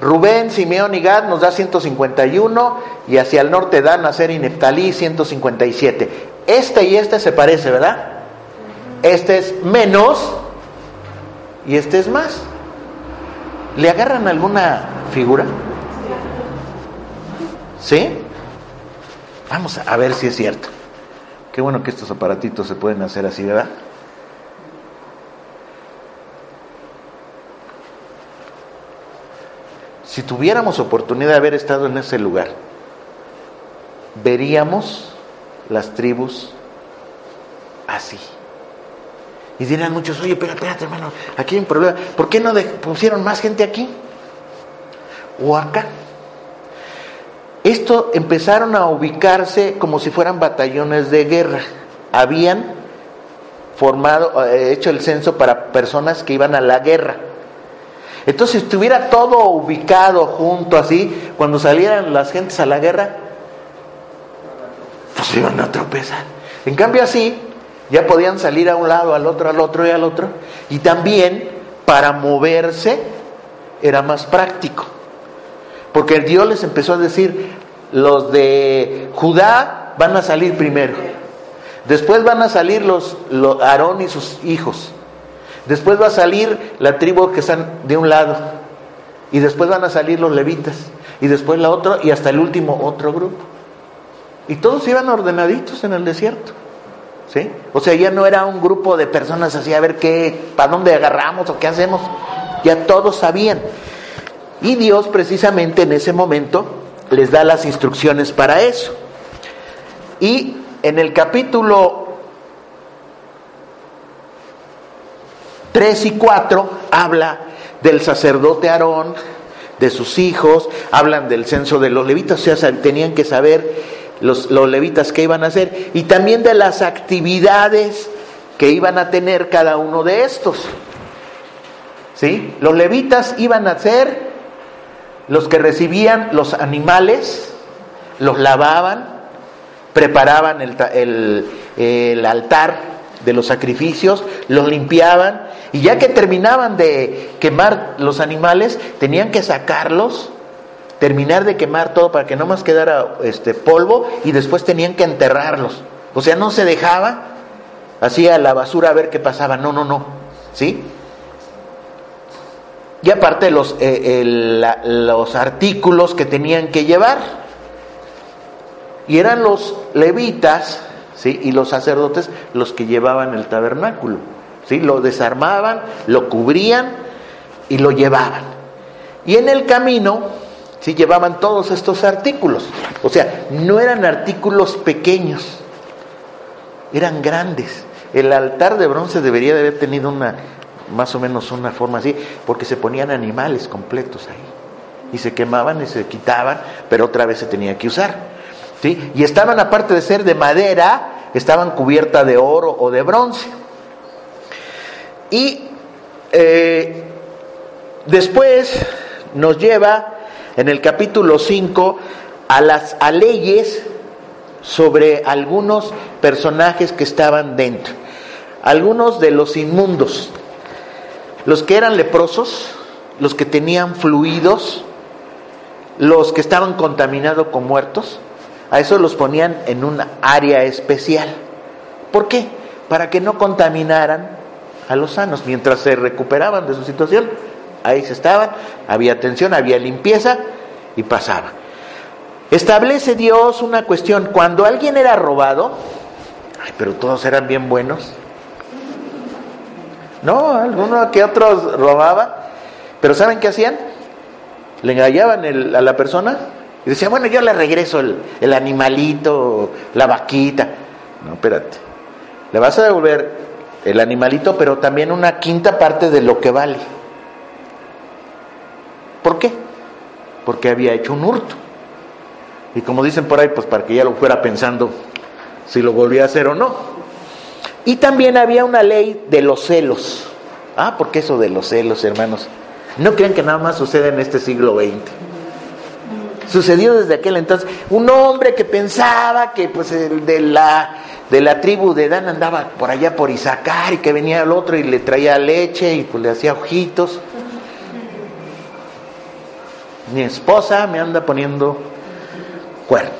Rubén, Simeón y Gad nos da 151 y hacia el norte dan Nacer y Neftalí 157. Este y este se parece, ¿verdad? Este es menos y este es más. ¿Le agarran alguna figura? ¿Sí? Vamos a ver si es cierto. Qué bueno que estos aparatitos se pueden hacer así, ¿verdad? Si tuviéramos oportunidad de haber estado en ese lugar, veríamos las tribus así. Y dirán muchos, oye, espérate, espérate, hermano, aquí hay un problema. ¿Por qué no pusieron más gente aquí? O acá. Esto empezaron a ubicarse como si fueran batallones de guerra. Habían formado, eh, hecho el censo para personas que iban a la guerra. Entonces, si estuviera todo ubicado junto así, cuando salieran las gentes a la guerra, pues iban a tropezar. En cambio así, ya podían salir a un lado, al otro, al otro y al otro. Y también para moverse era más práctico. Porque Dios les empezó a decir, los de Judá van a salir primero. Después van a salir los, Aarón y sus hijos. Después va a salir la tribu que están de un lado. y después van a salir los levitas, y después la otra, y hasta el último otro grupo. Y todos iban ordenaditos en el desierto. O sea, ya no era un grupo de personas así a ver qué, para dónde agarramos o qué hacemos. Ya todos sabían. Y Dios precisamente en ese momento les da las instrucciones para eso. Y en el capítulo 3 y 4 habla del sacerdote Aarón, de sus hijos, hablan del censo de los levitas, o sea, tenían que saber los, los levitas qué iban a hacer y también de las actividades que iban a tener cada uno de estos. ¿Sí? Los levitas iban a ser los que recibían los animales, los lavaban, preparaban el, el, altar de los sacrificios, los limpiaban y ya que terminaban de quemar los animales, tenían que sacarlos, terminar de quemar todo para que no más quedara este polvo y después tenían que enterrarlos. O sea, no se dejaba así a la basura a ver qué pasaba. No, no, no. ¿Sí? Y aparte los, eh, los artículos que tenían que llevar. Y eran los levitas ¿sí? y los sacerdotes los que llevaban el tabernáculo. ¿sí? Lo desarmaban, lo cubrían y lo llevaban. Y en el camino llevaban todos estos artículos. O sea, no eran artículos pequeños, eran grandes. El altar de bronce debería de haber tenido una, más o menos una forma así, porque se ponían animales completos ahí. Y se quemaban y se quitaban, pero otra vez se tenía que usar. ¿sí? Y estaban, aparte de ser de madera, estaban cubiertas de oro o de bronce. Y eh, después nos lleva en el capítulo 5 a las a leyes sobre algunos personajes que estaban dentro. Algunos de los inmundos, los que eran leprosos, los que tenían fluidos, los que estaban contaminados con muertos, a eso los ponían en un área especial. ¿Por qué? Para que no contaminaran a los sanos mientras se recuperaban de su situación. Ahí se estaban, había atención, había limpieza y pasaba. Establece Dios una cuestión, cuando alguien era robado, ay, pero todos eran bien buenos. No, alguno que otros robaba, pero ¿saben qué hacían? Le engañaban a la persona y decían, bueno, yo le regreso el, el animalito, la vaquita. No, espérate. Le vas a devolver el animalito, pero también una quinta parte de lo que vale. ¿Por qué? Porque había hecho un hurto. Y como dicen por ahí, pues para que ya lo fuera pensando si lo volvía a hacer o no. Y también había una ley de los celos. Ah, porque eso de los celos, hermanos. No crean que nada más sucede en este siglo XX. Sucedió desde aquel entonces. Un hombre que pensaba que pues el de la de la tribu de Dan andaba por allá por Isaacar y que venía el otro y le traía leche y pues le hacía ojitos. Mi esposa me anda poniendo cuernos.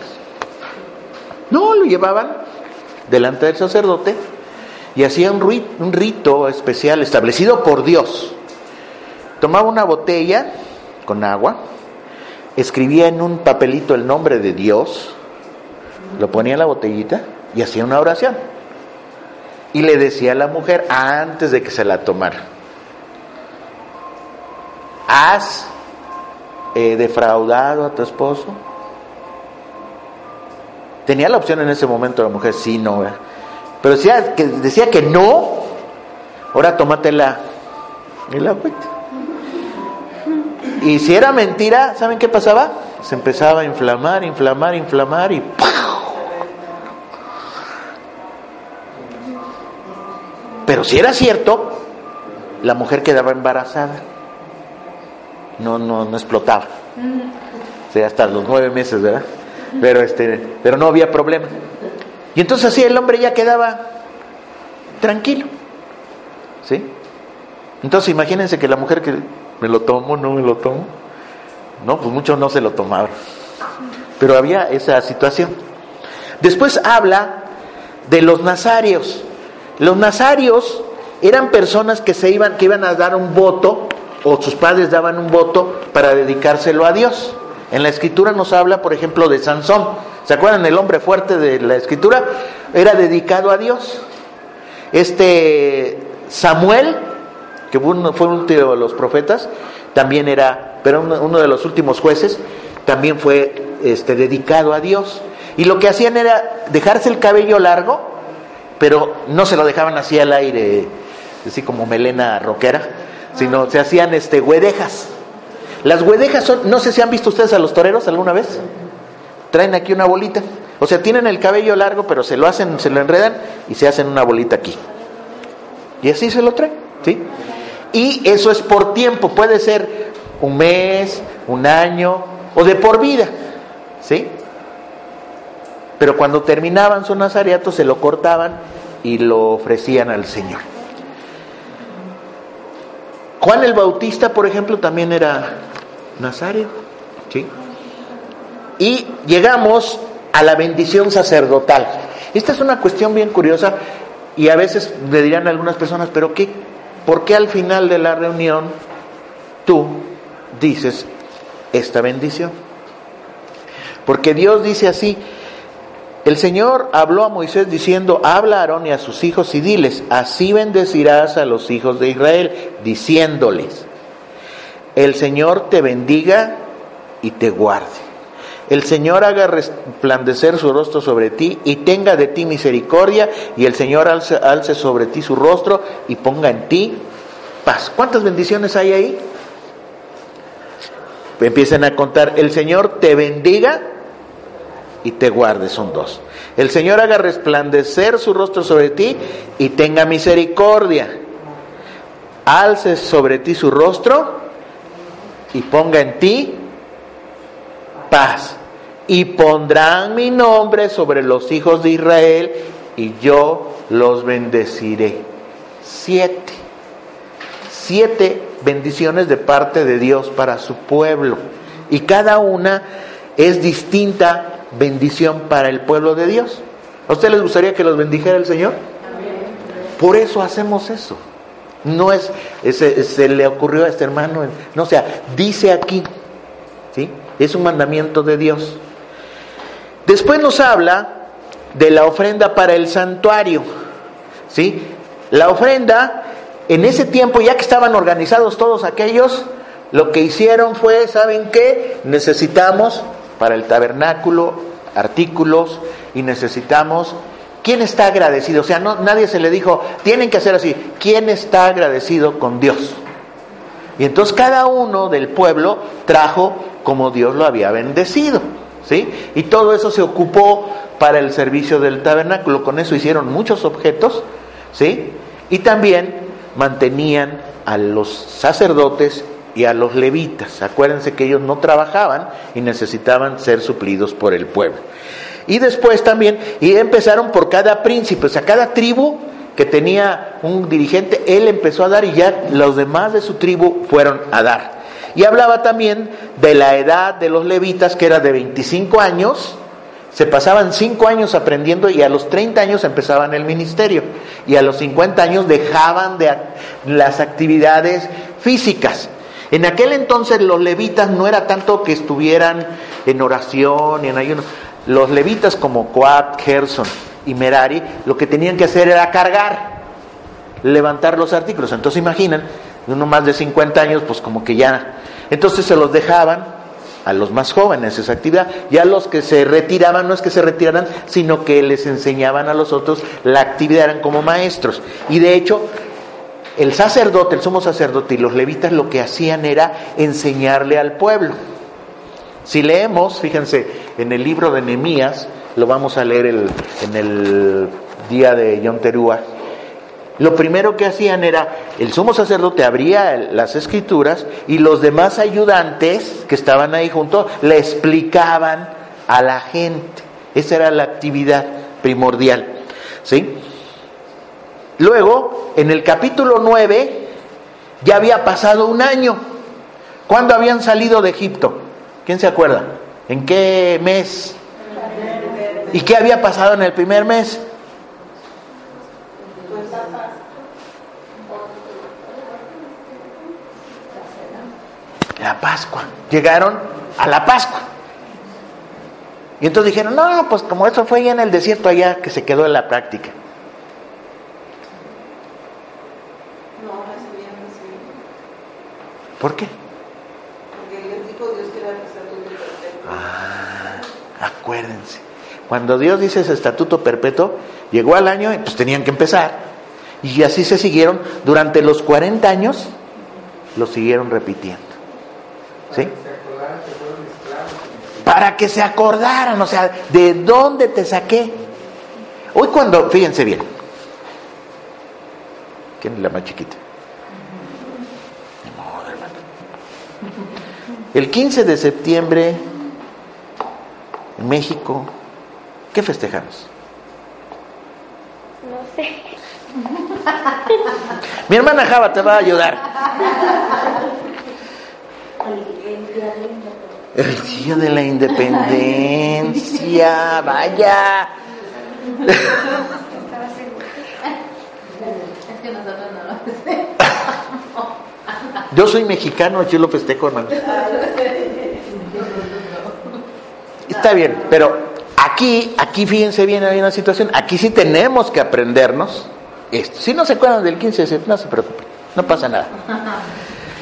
No, lo llevaban delante del sacerdote y hacía un rito, especial establecido por Dios. Tomaba una botella con agua, escribía en un papelito el nombre de Dios, lo ponía en la botellita y hacía una oración. Y le decía a la mujer antes de que se la tomara, ¿has eh, defraudado a tu esposo? Tenía la opción en ese momento la mujer, sí, no. Pero decía que, decía que no, ahora tómatela y la Y si era mentira, ¿saben qué pasaba? Se empezaba a inflamar, inflamar, inflamar y Pero si era cierto, la mujer quedaba embarazada. No, no, no explotaba. O sea, hasta los nueve meses, ¿verdad? Pero este, pero no había problema. Y entonces así el hombre ya quedaba tranquilo. ¿Sí? Entonces imagínense que la mujer que me lo tomo, no me lo tomo. No, pues muchos no se lo tomaron. Pero había esa situación. Después habla de los nazarios. Los nazarios eran personas que se iban, que iban a dar un voto o sus padres daban un voto para dedicárselo a Dios. En la escritura nos habla, por ejemplo, de Sansón. ¿Se acuerdan? El hombre fuerte de la escritura era dedicado a Dios. Este Samuel, que fue uno de los profetas, también era, pero uno de los últimos jueces, también fue este, dedicado a Dios. Y lo que hacían era dejarse el cabello largo, pero no se lo dejaban así al aire, así como melena roquera, sino se hacían este, huedejas. Las huedejas son, no sé si han visto ustedes a los toreros alguna vez, traen aquí una bolita, o sea, tienen el cabello largo, pero se lo hacen, se lo enredan y se hacen una bolita aquí. Y así se lo traen, ¿sí? Y eso es por tiempo, puede ser un mes, un año o de por vida, ¿sí? Pero cuando terminaban su nazareato se lo cortaban y lo ofrecían al Señor. Juan el Bautista, por ejemplo, también era nazario, ¿sí? Y llegamos a la bendición sacerdotal. Esta es una cuestión bien curiosa y a veces le dirán algunas personas, pero ¿qué, ¿por qué al final de la reunión tú dices esta bendición? Porque Dios dice así, el Señor habló a Moisés diciendo, habla a Aarón y a sus hijos y diles, así bendecirás a los hijos de Israel, diciéndoles, el Señor te bendiga y te guarde. El Señor haga resplandecer su rostro sobre ti y tenga de ti misericordia y el Señor alce, alce sobre ti su rostro y ponga en ti paz. ¿Cuántas bendiciones hay ahí? Empiecen a contar, el Señor te bendiga y te guarde, son dos. El Señor haga resplandecer su rostro sobre ti y tenga misericordia. Alce sobre ti su rostro y ponga en ti paz. Y pondrán mi nombre sobre los hijos de Israel y yo los bendeciré. Siete. Siete bendiciones de parte de Dios para su pueblo. Y cada una es distinta bendición para el pueblo de Dios. ¿A usted les gustaría que los bendijera el Señor? Por eso hacemos eso. No es, se le ocurrió a este hermano, no, sea, dice aquí, ¿sí? Es un mandamiento de Dios. Después nos habla de la ofrenda para el santuario, ¿sí? La ofrenda, en ese tiempo, ya que estaban organizados todos aquellos, lo que hicieron fue, ¿saben qué? Necesitamos para el tabernáculo artículos y necesitamos ¿Quién está agradecido? O sea, no, nadie se le dijo, tienen que hacer así. ¿Quién está agradecido con Dios? Y entonces cada uno del pueblo trajo como Dios lo había bendecido. ¿Sí? Y todo eso se ocupó para el servicio del tabernáculo. Con eso hicieron muchos objetos, ¿sí? Y también mantenían a los sacerdotes y a los levitas. Acuérdense que ellos no trabajaban y necesitaban ser suplidos por el pueblo. Y después también, y empezaron por cada príncipe, o sea, cada tribu que tenía un dirigente, él empezó a dar y ya los demás de su tribu fueron a dar. Y hablaba también de la edad de los levitas, que era de 25 años, se pasaban 5 años aprendiendo y a los 30 años empezaban el ministerio. Y a los 50 años dejaban de las actividades físicas. En aquel entonces los levitas no era tanto que estuvieran en oración y en ayuno, los levitas como Coat, Gerson y Merari, lo que tenían que hacer era cargar, levantar los artículos. Entonces imaginan, uno más de 50 años, pues como que ya... Entonces se los dejaban a los más jóvenes esa actividad, y a los que se retiraban, no es que se retiraran, sino que les enseñaban a los otros la actividad, eran como maestros. Y de hecho, el sacerdote, el sumo sacerdote y los levitas lo que hacían era enseñarle al pueblo. Si leemos, fíjense, en el libro de Nehemías, lo vamos a leer en el día de Yom lo primero que hacían era, el sumo sacerdote abría las escrituras y los demás ayudantes que estaban ahí juntos le explicaban a la gente. Esa era la actividad primordial. ¿Sí? Luego, en el capítulo 9, ya había pasado un año. ¿Cuándo habían salido de Egipto? ¿Quién se acuerda? ¿En qué mes? ¿Y qué había pasado en el primer mes? La Pascua. Llegaron a la Pascua. Y entonces dijeron, no, pues como eso fue ya en el desierto allá, que se quedó en la práctica. ¿Por qué? Porque dijo Dios que era el estatuto perpetuo. Ah, acuérdense. Cuando Dios dice ese estatuto perpetuo, llegó al año y pues tenían que empezar. Y así se siguieron. Durante los 40 años, lo siguieron repitiendo. ¿Sí? Para que se acordaran, o sea, ¿de dónde te saqué? Hoy cuando, fíjense bien, ¿quién es la más chiquita? Ni modo, hermano. El 15 de septiembre, en México, ¿qué festejamos? No sé. Mi hermana Java te va a ayudar. El día de la independencia, vaya. Es que nosotros no lo hacemos. Yo soy mexicano, yo lo festejo, hermano. Está bien, pero aquí, aquí fíjense bien, hay una situación. Aquí sí tenemos que aprendernos esto. Si no se acuerdan del 15 de septiembre, no se preocupen, no pasa nada.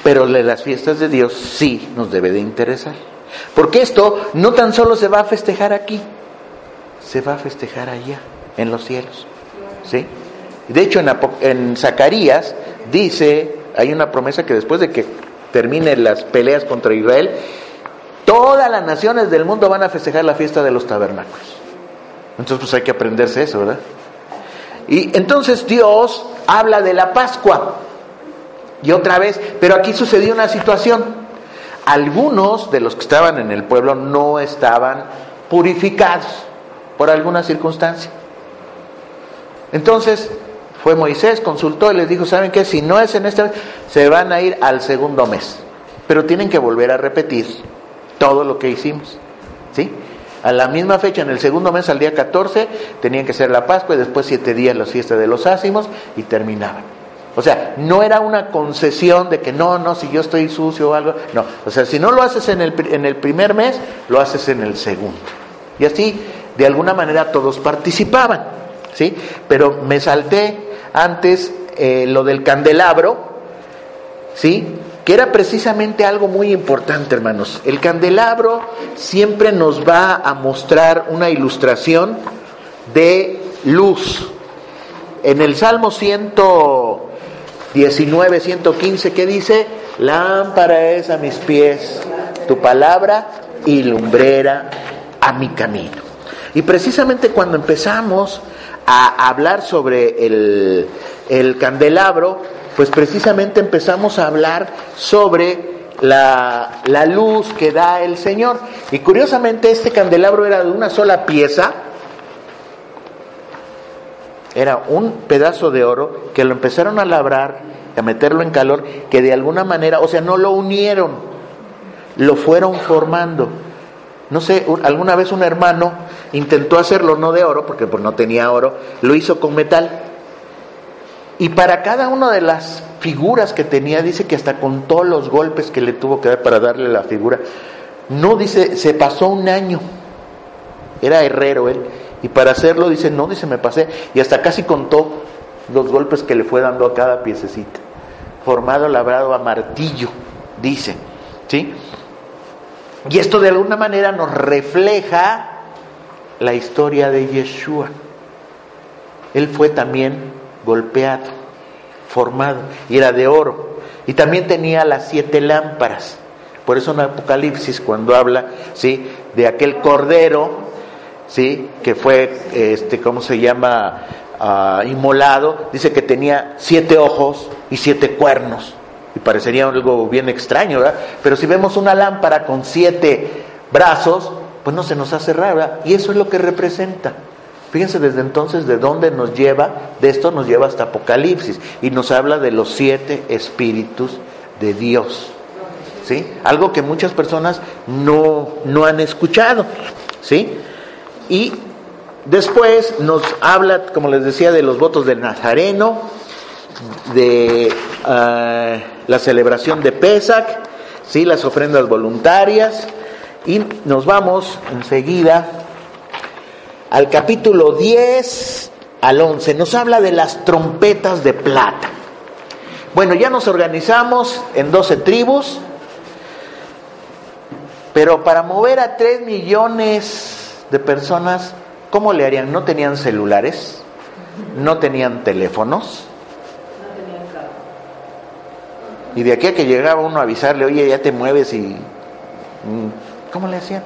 Pero las fiestas de Dios sí nos debe de interesar. Porque esto no tan solo se va a festejar aquí, se va a festejar allá, en los cielos. ¿Sí? De hecho, en Zacarías dice, hay una promesa que después de que terminen las peleas contra Israel, todas las naciones del mundo van a festejar la fiesta de los tabernáculos. Entonces, pues hay que aprenderse eso, ¿verdad? Y entonces Dios habla de la Pascua. Y otra vez, pero aquí sucedió una situación. Algunos de los que estaban en el pueblo no estaban purificados por alguna circunstancia. Entonces fue Moisés, consultó y les dijo, ¿saben qué? Si no es en este mes, se van a ir al segundo mes. Pero tienen que volver a repetir todo lo que hicimos. ¿Sí? A la misma fecha, en el segundo mes, al día 14, tenían que ser la Pascua y después siete días la fiesta de los ácimos y terminaban. O sea, no era una concesión de que no, no, si yo estoy sucio o algo. No, o sea, si no lo haces en el, en el primer mes, lo haces en el segundo. Y así, de alguna manera, todos participaban. ¿Sí? Pero me salté antes eh, lo del candelabro, ¿sí? Que era precisamente algo muy importante, hermanos. El candelabro siempre nos va a mostrar una ilustración de luz. En el Salmo 119, 115, ¿qué dice? Lámpara es a mis pies tu palabra y lumbrera a mi camino. Y precisamente cuando empezamos a hablar sobre el, el candelabro, pues precisamente empezamos a hablar sobre la, la luz que da el Señor. Y curiosamente este candelabro era de una sola pieza, era un pedazo de oro que lo empezaron a labrar, a meterlo en calor, que de alguna manera, o sea, no lo unieron, lo fueron formando. No sé, un- alguna vez un hermano intentó hacerlo no de oro, porque pues no tenía oro, lo hizo con metal. Y para cada una de las figuras que tenía, dice que hasta con todos los golpes que le tuvo que dar para darle la figura, no dice, se pasó un año. Era herrero él. Y para hacerlo, dice, no, dice, me pasé. Y hasta casi contó los golpes que le fue dando a cada piececita. Formado, labrado a martillo, dice. ¿Sí? Y esto de alguna manera nos refleja la historia de Yeshua. Él fue también golpeado, formado, y era de oro. Y también tenía las siete lámparas. Por eso en Apocalipsis, cuando habla ¿sí? de aquel cordero, ¿sí? que fue, este, ¿cómo se llama? Ah, inmolado, dice que tenía siete ojos y siete cuernos. Y parecería algo bien extraño, ¿verdad? Pero si vemos una lámpara con siete brazos, pues no se nos hace raro, ¿verdad? Y eso es lo que representa. Fíjense desde entonces de dónde nos lleva, de esto nos lleva hasta Apocalipsis y nos habla de los siete espíritus de Dios. ¿Sí? Algo que muchas personas no, no han escuchado. ¿Sí? Y después nos habla, como les decía, de los votos del Nazareno, de ah, la celebración de Pesach, ¿sí? las ofrendas voluntarias. Y nos vamos enseguida al capítulo 10 al 11. Nos habla de las trompetas de plata. Bueno, ya nos organizamos en 12 tribus, pero para mover a 3 millones de personas, ¿cómo le harían? ¿No tenían celulares? ¿No tenían teléfonos? Y de aquí a que llegaba uno a avisarle, oye, ya te mueves y... mm, ¿Cómo le hacían?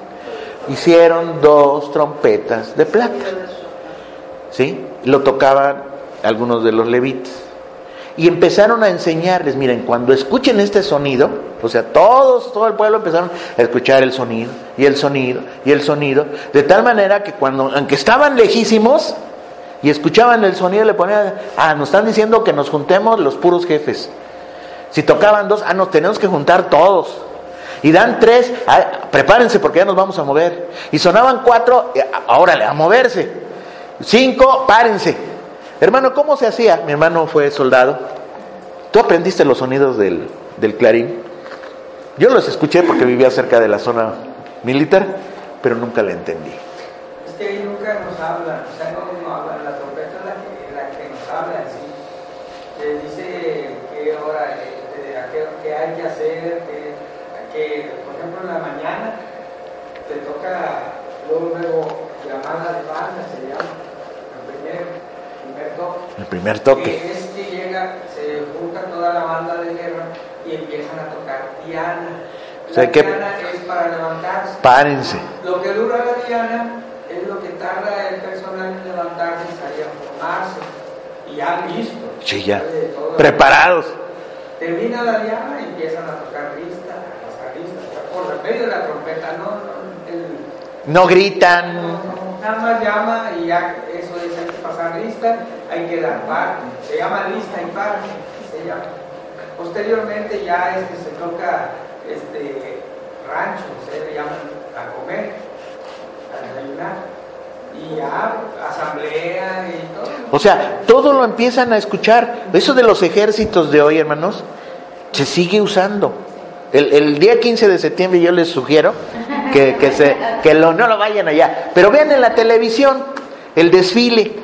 Hicieron dos trompetas de plata. ¿Sí? Lo tocaban algunos de los levitas. Y empezaron a enseñarles, miren, cuando escuchen este sonido, o sea, todos, todo el pueblo empezaron a escuchar el sonido, y el sonido, y el sonido, de tal manera que cuando, aunque estaban lejísimos, y escuchaban el sonido, le ponían, ah, nos están diciendo que nos juntemos los puros jefes. Si tocaban dos, ah, nos tenemos que juntar todos. Y dan tres, ah, prepárense porque ya nos vamos a mover. Y sonaban cuatro, eh, ahora a moverse. Cinco, párense. Hermano, ¿cómo se hacía? Mi hermano fue soldado. ¿Tú aprendiste los sonidos del, del clarín? Yo los escuché porque vivía cerca de la zona militar, pero nunca le entendí. Es que nunca nos habla, o sea, no nos habla, la trompeta es la que, la que nos habla en sí. Que dice qué hora, eh, eh, a qué, qué hay que hacer, que, que, por ejemplo, en la mañana toca luego, luego llamada de banda, se llama, el primer, primer toque. El primer toque. Que es que llega, se junta toda la banda de guerra y empiezan a tocar diana. O sea, La que- diana es para levantarse. Párense. Lo que dura la diana es lo que tarda el personal en levantarse y salir a formarse. Y ya listo. Sí, ya. Preparados. Termina la diana y empiezan a tocar lista, a pasar lista. Por medio de la trompeta, no, no, No gritan. nada más llama y ya eso es, hay que pasar lista, hay que dar parte. Se llama lista y parte, se llama. Posteriormente ya es que se toca este rancho, se le llaman a comer, a desayunar. Y ya asamblea y todo. O sea, todo lo empiezan a escuchar. Eso de los ejércitos de hoy, hermanos, se sigue usando. El, el día 15 de septiembre yo les sugiero que, que, se, que lo, no lo vayan allá. Pero vean en la televisión el desfile.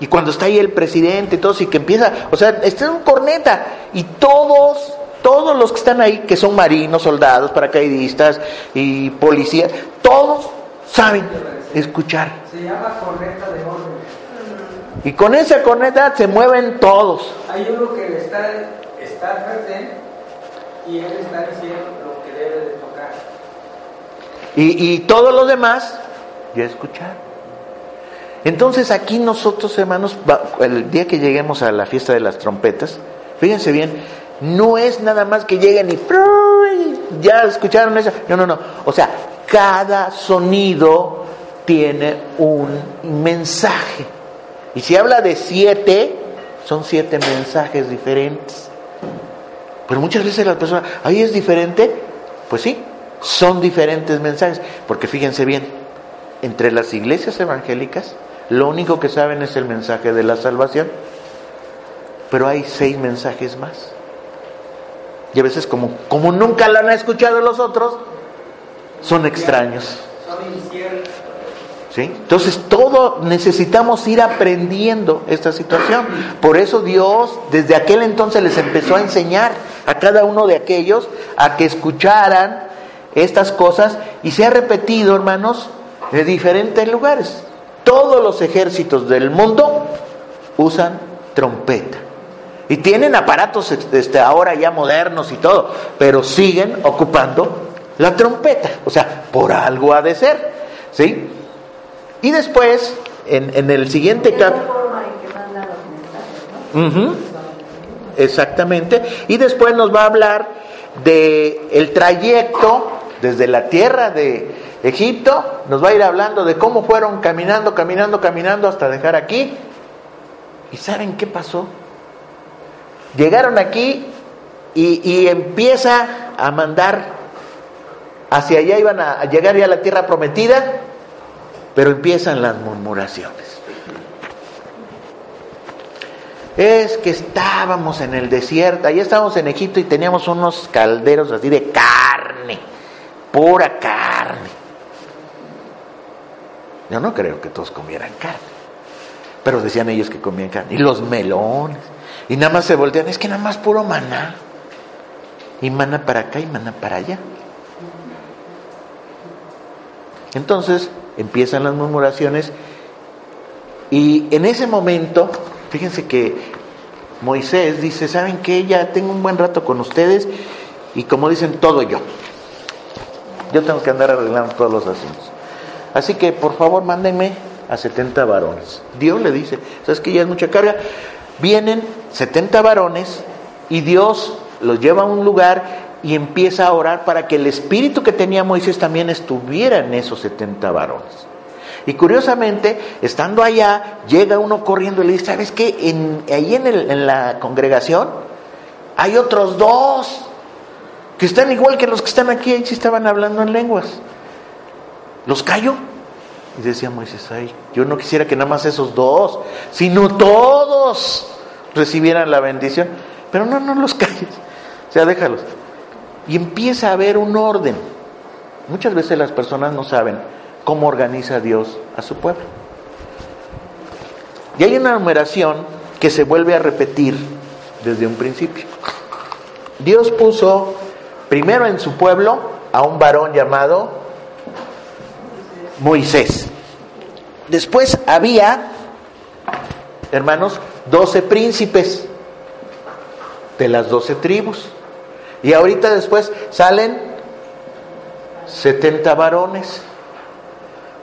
Y cuando está ahí el presidente y todos, y que empieza, o sea, está en un corneta. Y todos, todos los que están ahí, que son marinos, soldados, paracaidistas y policías, todos saben escuchar. Se llama corneta de orden. Y con esa corneta se mueven todos. Hay uno que le está, está presente y él está diciendo lo que debe de tocar. Y, y todos los demás ya escucharon. Entonces aquí nosotros, hermanos, el día que lleguemos a la fiesta de las trompetas, fíjense bien, no es nada más que lleguen y ya escucharon eso. No, no, no. O sea, cada sonido tiene un mensaje. Y si habla de siete, son siete mensajes diferentes. Pero muchas veces las personas, ahí es diferente. Pues sí, son diferentes mensajes. Porque fíjense bien, entre las iglesias evangélicas, lo único que saben es el mensaje de la salvación. Pero hay seis mensajes más. Y a veces como, como nunca lo han escuchado los otros, son extraños. Son. Entonces todo necesitamos ir aprendiendo esta situación. Por eso Dios desde aquel entonces les empezó a enseñar a cada uno de aquellos a que escucharan estas cosas y se ha repetido, hermanos, de diferentes lugares. Todos los ejércitos del mundo usan trompeta. Y tienen aparatos este, ahora ya modernos y todo, pero siguen ocupando la trompeta. O sea, por algo ha de ser. ¿Sí? Y después, en, en el siguiente Es la cap... forma en que mandan los mensajes, ¿no? Ujú, exactamente. Y después nos va a hablar de el trayecto desde la tierra de Egipto. Nos va a ir hablando de cómo fueron caminando, caminando, caminando hasta dejar aquí. ¿Y saben qué pasó? Llegaron aquí y, y empieza a mandar hacia allá, iban a llegar ya a la tierra prometida, pero empiezan las murmuraciones. Es que estábamos en el desierto, ahí estábamos en Egipto y teníamos unos calderos así de carne, pura carne. Yo no creo que todos comieran carne, pero decían ellos que comían carne. Y los melones, y nada más se voltean, es que nada más puro maná. Y maná para acá y maná para allá. Entonces empiezan las murmuraciones y en ese momento, fíjense que Moisés dice, ¿saben qué? Ya tengo un buen rato con ustedes y como dicen, todo yo. Yo tengo que andar arreglando todos los asuntos. Así que por favor mándenme a 70 varones. Dios le dice, ¿sabes que ya es mucha carga? Vienen 70 varones y Dios los lleva a un lugar y empieza a orar para que el espíritu que tenía Moisés también estuviera en esos 70 varones. Y curiosamente, estando allá, llega uno corriendo y le dice, ¿sabes qué? En, ahí en, en la congregación hay otros dos que están igual que los que están aquí, ahí sí estaban hablando en lenguas. ¿Los callo? Y decía Moisés, ay, yo no quisiera que nada más esos dos, sino todos recibieran la bendición. Pero no, no los calles, o sea, déjalos. Y empieza a haber un orden. Muchas veces las personas no saben cómo organiza Dios a su pueblo. Y hay una numeración que se vuelve a repetir desde un principio. Dios puso primero en su pueblo a un varón llamado Moisés. Después había, hermanos, doce príncipes de las doce tribus. Y ahorita después salen 70 varones.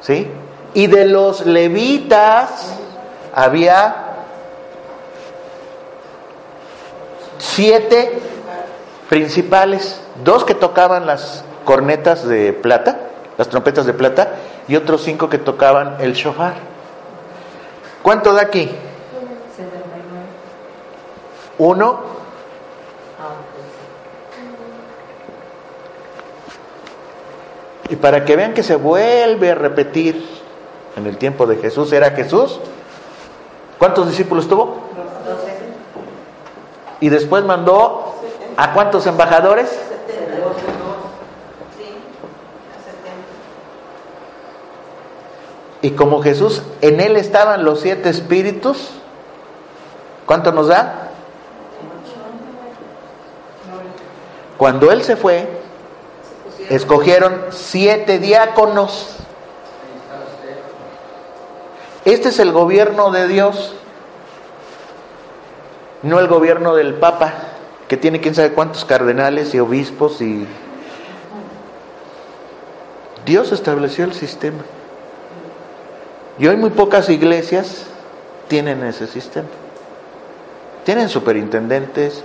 ¿Sí? Y de los levitas había siete principales, dos que tocaban las cornetas de plata, las trompetas de plata, y otros cinco que tocaban el shofar. ¿Cuánto da aquí? Uno. Y para que vean que se vuelve a repetir en el tiempo de Jesús, era Jesús. ¿Cuántos discípulos tuvo? Y después mandó a cuántos embajadores? Y como Jesús, en él estaban los siete espíritus, ¿cuánto nos da? Cuando él se fue, escogieron siete diáconos. Este es el gobierno de Dios, no el gobierno del Papa, que tiene quién sabe cuántos cardenales y obispos y... Dios estableció el sistema. Y hoy muy pocas iglesias tienen ese sistema. Tienen superintendentes,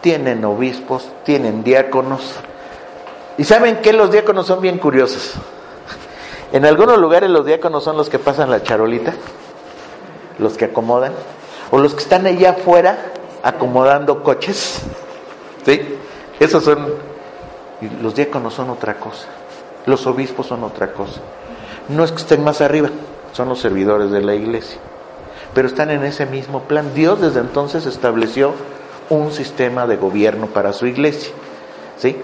tienen obispos, tienen diáconos. Y saben que los diáconos son bien curiosos. En algunos lugares los diáconos son los que pasan la charolita, los que acomodan, o los que están allá afuera acomodando coches. ¿Sí? Esos son, los diáconos son otra cosa, los obispos son otra cosa. No es que estén más arriba, son los servidores de la iglesia, pero están en ese mismo plan. Dios desde entonces estableció un sistema de gobierno para su iglesia. ¿Sí?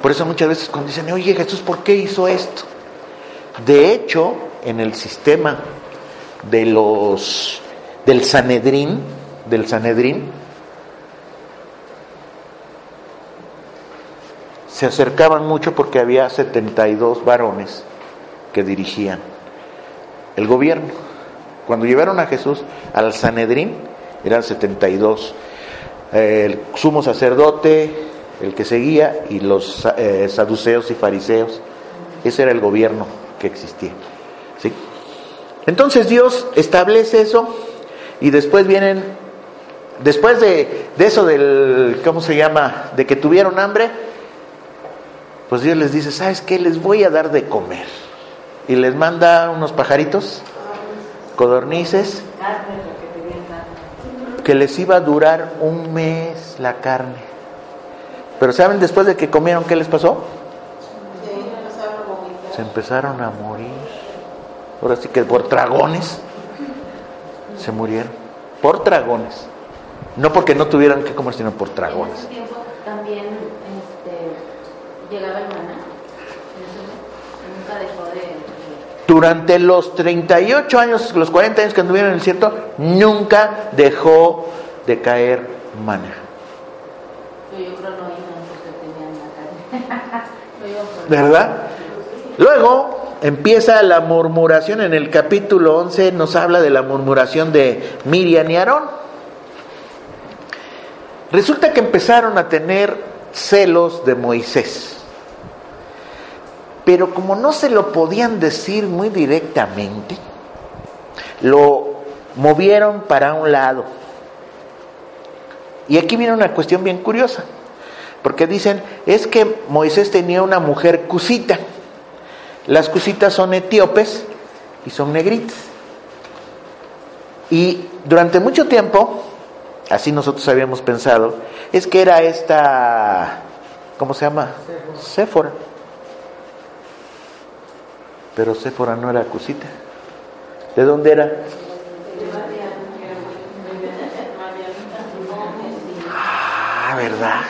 Por eso muchas veces cuando dicen, oye Jesús, ¿por qué hizo esto? De hecho, en el sistema de los del Sanedrín, del Sanedrín, se acercaban mucho porque había 72 varones que dirigían el gobierno. Cuando llevaron a Jesús al Sanedrín, eran 72. El sumo sacerdote, el que seguía, y los eh, saduceos y fariseos. Ese era el gobierno que existía. ¿sí? Entonces Dios establece eso y después vienen, después de, de eso del, ¿cómo se llama? De que tuvieron hambre, pues Dios les dice, ¿sabes qué? Les voy a dar de comer. Y les manda unos pajaritos, codornices, que les iba a durar un mes la carne. Pero ¿saben después de que comieron qué les pasó? Se empezaron a morir. Ahora sí que por dragones se murieron. Por dragones. No porque no tuvieran que comer, sino por En dragones. ese tiempo también este, llegaba el maná. En ese mes. Nunca dejó de. de- Durante los 38 años, los 40 años que anduvieron en el desierto, nunca dejó de caer maná. Yo, yo creo no iban porque tenían la carne. no iban por ¿Verdad? Luego empieza la murmuración en el capítulo 11, nos habla de la murmuración de Miriam y Aarón. Resulta que empezaron a tener celos de Moisés. Pero como no se lo podían decir muy directamente, lo movieron para un lado. Y aquí viene una cuestión bien curiosa, porque dicen, es que Moisés tenía una mujer cusita. Las cusitas son etíopes y son negritas. Y durante mucho tiempo, así nosotros habíamos pensado, es que era esta, ¿cómo se llama? Séfora. Pero Séfora no era cusita. ¿De dónde era? Ah, ¿verdad?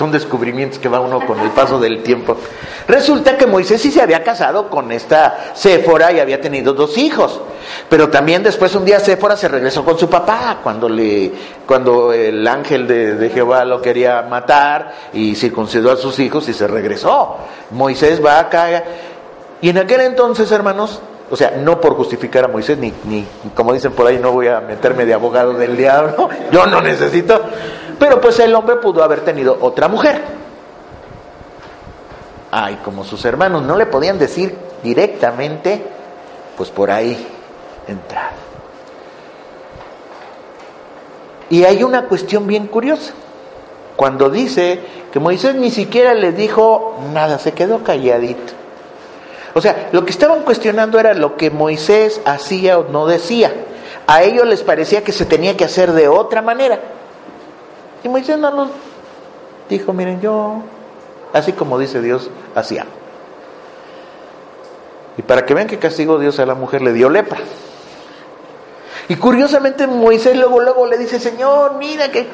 Son descubrimientos que va uno con el paso del tiempo. Resulta que Moisés sí se había casado con esta Séfora y había tenido dos hijos. Pero también después un día Séfora se regresó con su papá cuando le cuando el ángel de, de Jehová lo quería matar y circuncidó a sus hijos y se regresó. Moisés va acá y en aquel entonces, hermanos, o sea, no por justificar a Moisés, ni, ni como dicen por ahí, no voy a meterme de abogado del diablo, yo no necesito, pero pues el hombre pudo haber tenido otra mujer. Ay, como sus hermanos no le podían decir directamente, pues por ahí entrar. Y hay una cuestión bien curiosa. Cuando dice que Moisés ni siquiera le dijo nada, se quedó calladito. O sea, lo que estaban cuestionando era lo que Moisés hacía o no decía. A ellos les parecía que se tenía que hacer de otra manera. Y Moisés no los dijo, miren, yo, así como dice Dios, hacía. Y para que vean que castigó Dios a la mujer, le dio lepra. Y curiosamente Moisés luego, luego le dice, Señor, mira que...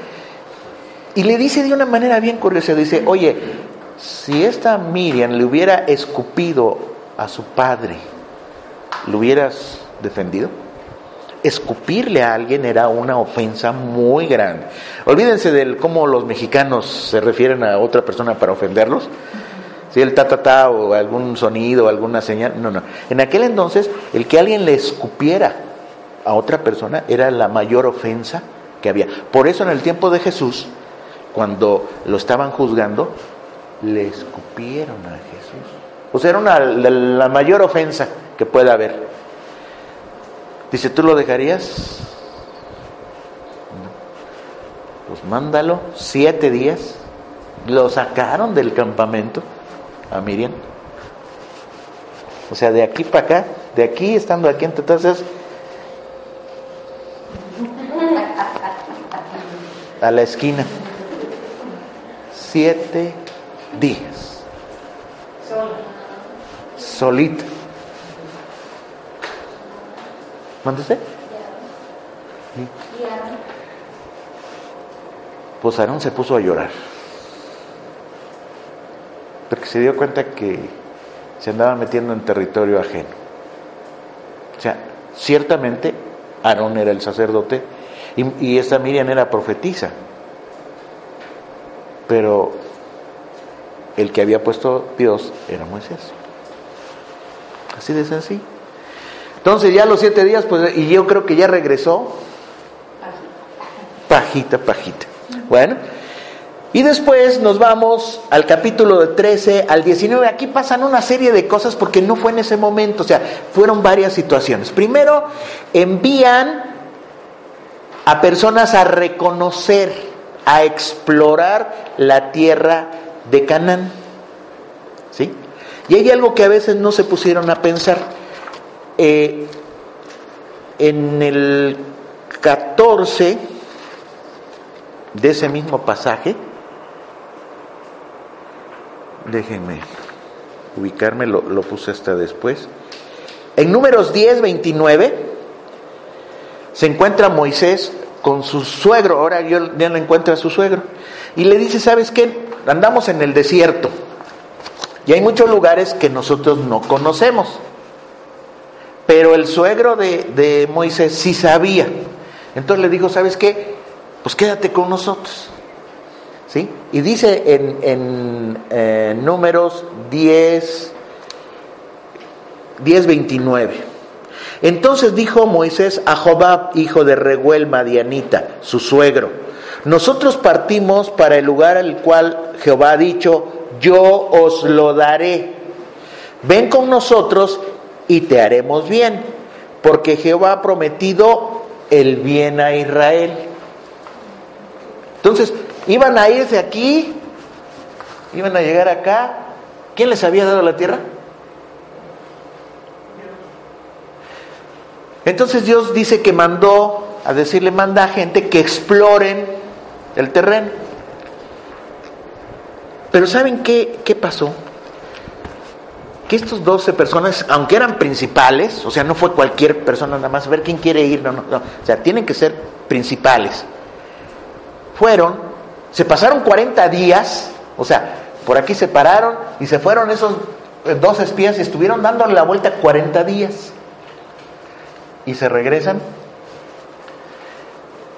Y le dice de una manera bien curiosa, dice, oye, si esta Miriam le hubiera escupido a su padre, ¿lo hubieras defendido? Escupirle a alguien era una ofensa muy grande. Olvídense de cómo los mexicanos se refieren a otra persona para ofenderlos. Si el ta ta ta o algún sonido, alguna señal, no, no. En aquel entonces, el que alguien le escupiera a otra persona era la mayor ofensa que había. Por eso en el tiempo de Jesús, cuando lo estaban juzgando, le escupieron a Jesús. O sea, era una, la, mayor ofensa que pueda haber. Dice, ¿tú lo dejarías? Pues mándalo siete días. Lo sacaron del campamento a Miriam. O sea, de aquí para acá, de aquí estando aquí, entonces a la esquina. Siete días. Solita. ¿Mande usted? Pues Aarón se puso a llorar. Porque se dio cuenta que se andaba metiendo en territorio ajeno. O sea, ciertamente Aarón era el sacerdote y, y esta Miriam era profetisa. Pero el que había puesto Dios era Moisés. Así de sencillo. Entonces ya los siete días, pues, y yo creo que ya regresó. Pajita, pajita. Bueno, y después nos vamos al capítulo de 13 al 19. Aquí pasan una serie de cosas porque no fue en ese momento, o sea, fueron varias situaciones. Primero, envían a personas a reconocer, a explorar la tierra de Canaán. ¿Sí? Y hay algo que a veces no se pusieron a pensar. Eh, en el 14 de ese mismo pasaje, déjenme ubicarme, lo, lo puse hasta después. En números 10, 29, se encuentra Moisés con su suegro, ahora yo ya no encuentra a su suegro, y le dice, ¿sabes qué? Andamos en el desierto, y hay muchos lugares que nosotros no conocemos, pero el suegro de, Moisés sí sabía, entonces le dijo, ¿sabes qué? Pues quédate con nosotros. ¿Sí? Y dice en, en eh, números 10, 10, 29. Entonces dijo Moisés a Jobab, hijo de Reguel Madianita, su suegro, nosotros partimos para el lugar al cual Jehová ha dicho, yo os lo daré. Ven con nosotros y te haremos bien, porque Jehová ha prometido el bien a Israel. Entonces, iban a irse aquí, iban a llegar acá. ¿Quién les había dado la tierra? Entonces Dios dice que mandó a decirle, manda a gente que exploren el terreno. Pero ¿saben qué, qué pasó? Que estos 12 personas, aunque eran principales, o sea, no fue cualquier persona nada más, a ver quién quiere ir, no, no, no, o sea, tienen que ser principales. Fueron, se pasaron 40 días, o sea, por aquí se pararon y se fueron esos dos espías y estuvieron dándole la vuelta 40 días y se regresan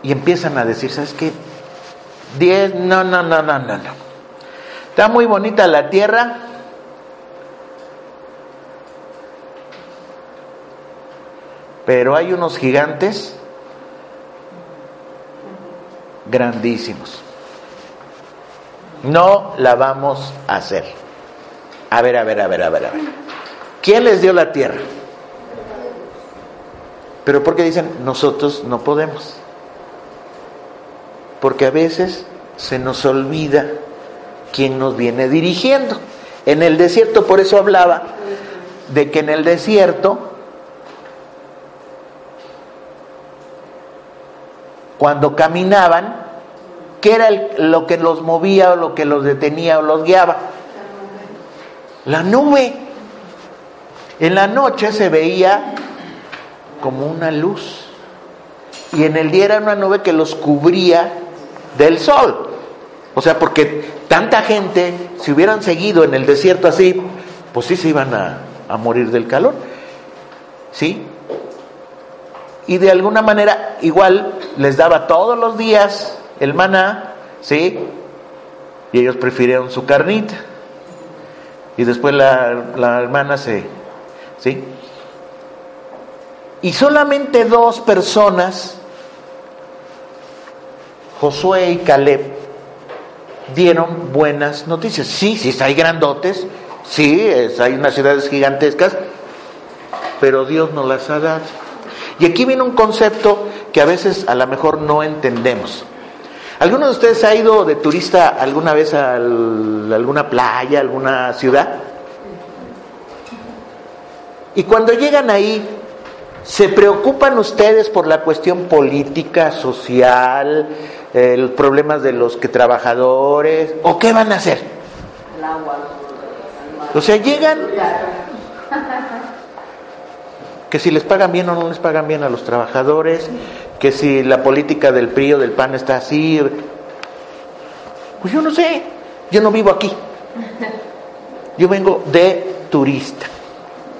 y empiezan a decir, ¿sabes qué? Diez, no, no, no, no, no, no. Está muy bonita la tierra. Pero hay unos gigantes grandísimos. No la vamos a hacer. A ver, a ver, a ver, a ver, a ver. ¿Quién les dio la tierra? Pero porque dicen, nosotros no podemos. Porque a veces se nos olvida quién nos viene dirigiendo. En el desierto, por eso hablaba de que en el desierto, cuando caminaban, ¿qué era lo que los movía o lo que los detenía o los guiaba? La nube. En la noche se veía como una luz. Y en el día era una nube que los cubría del sol. O sea, porque tanta gente, si hubieran seguido en el desierto así, pues sí se iban a, a morir del calor. ¿Sí? Y de alguna manera, igual les daba todos los días el maná, ¿sí? Y ellos prefirieron su carnita. Y después la, la hermana se, ¿sí? Y solamente dos personas, Josué y Caleb, dieron buenas noticias. Sí, sí, hay grandotes, sí, es- hay unas ciudades gigantescas, pero Dios nos las ha dado. Y aquí viene un concepto que a veces a lo mejor no entendemos. ¿Alguno de ustedes ha ido de turista alguna vez a al- alguna playa, alguna ciudad? Y cuando llegan ahí, ¿se preocupan ustedes por la cuestión política, social, eh, los problemas de los que trabajadores? ¿O qué van a hacer? O sea, llegan que si les pagan bien o no les pagan bien a los trabajadores, que si la política del PRI o del PAN está así. Pues yo no sé, yo no vivo aquí. Yo vengo de turista.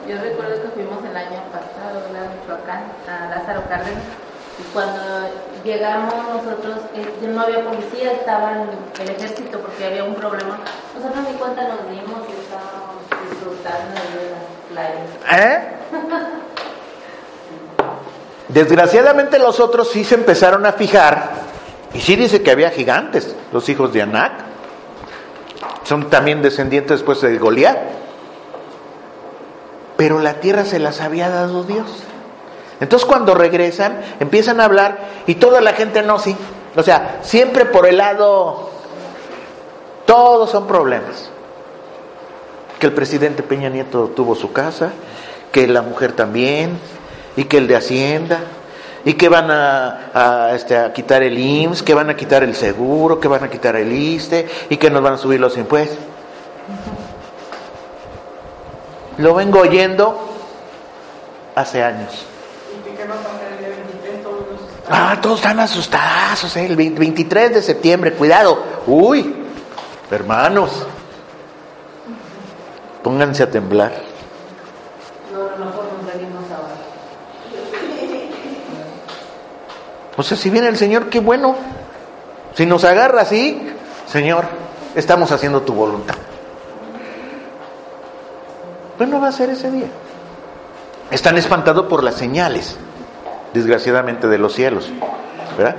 Yo recuerdo que fuimos el año pasado a Michoacán, a Lázaro Cárdenas, y cuando llegamos nosotros, eh, no había policía, estaba el ejército porque había un problema. Nosotros ni cuenta nos dimos y estábamos disfrutando de las playas. ¿Eh? Desgraciadamente los otros sí se empezaron a fijar, y sí dice que había gigantes, los hijos de Anac. Son también descendientes después de Goliat. Pero la tierra se las había dado Dios. Entonces cuando regresan, empiezan a hablar y toda la gente no, sí. O sea, siempre por el lado, todos son problemas. Que el presidente Peña Nieto tuvo su casa, que la mujer también, y que el de Hacienda, y que van a, este, a quitar el IMSS, que van a quitar el seguro, que van a quitar el ISTE, y que nos van a subir los impuestos. Lo vengo oyendo hace años. ¿Y que qué va a pasar el día 23? Todos los Ah, todos están asustados, ¿eh? el 23 de septiembre, cuidado. Uy, hermanos, pónganse a temblar. O sea, si viene el Señor, qué bueno. Si nos agarra así, Señor, estamos haciendo tu voluntad. Pues no va a ser ese día. Están espantados por las señales, desgraciadamente, de los cielos. ¿verdad?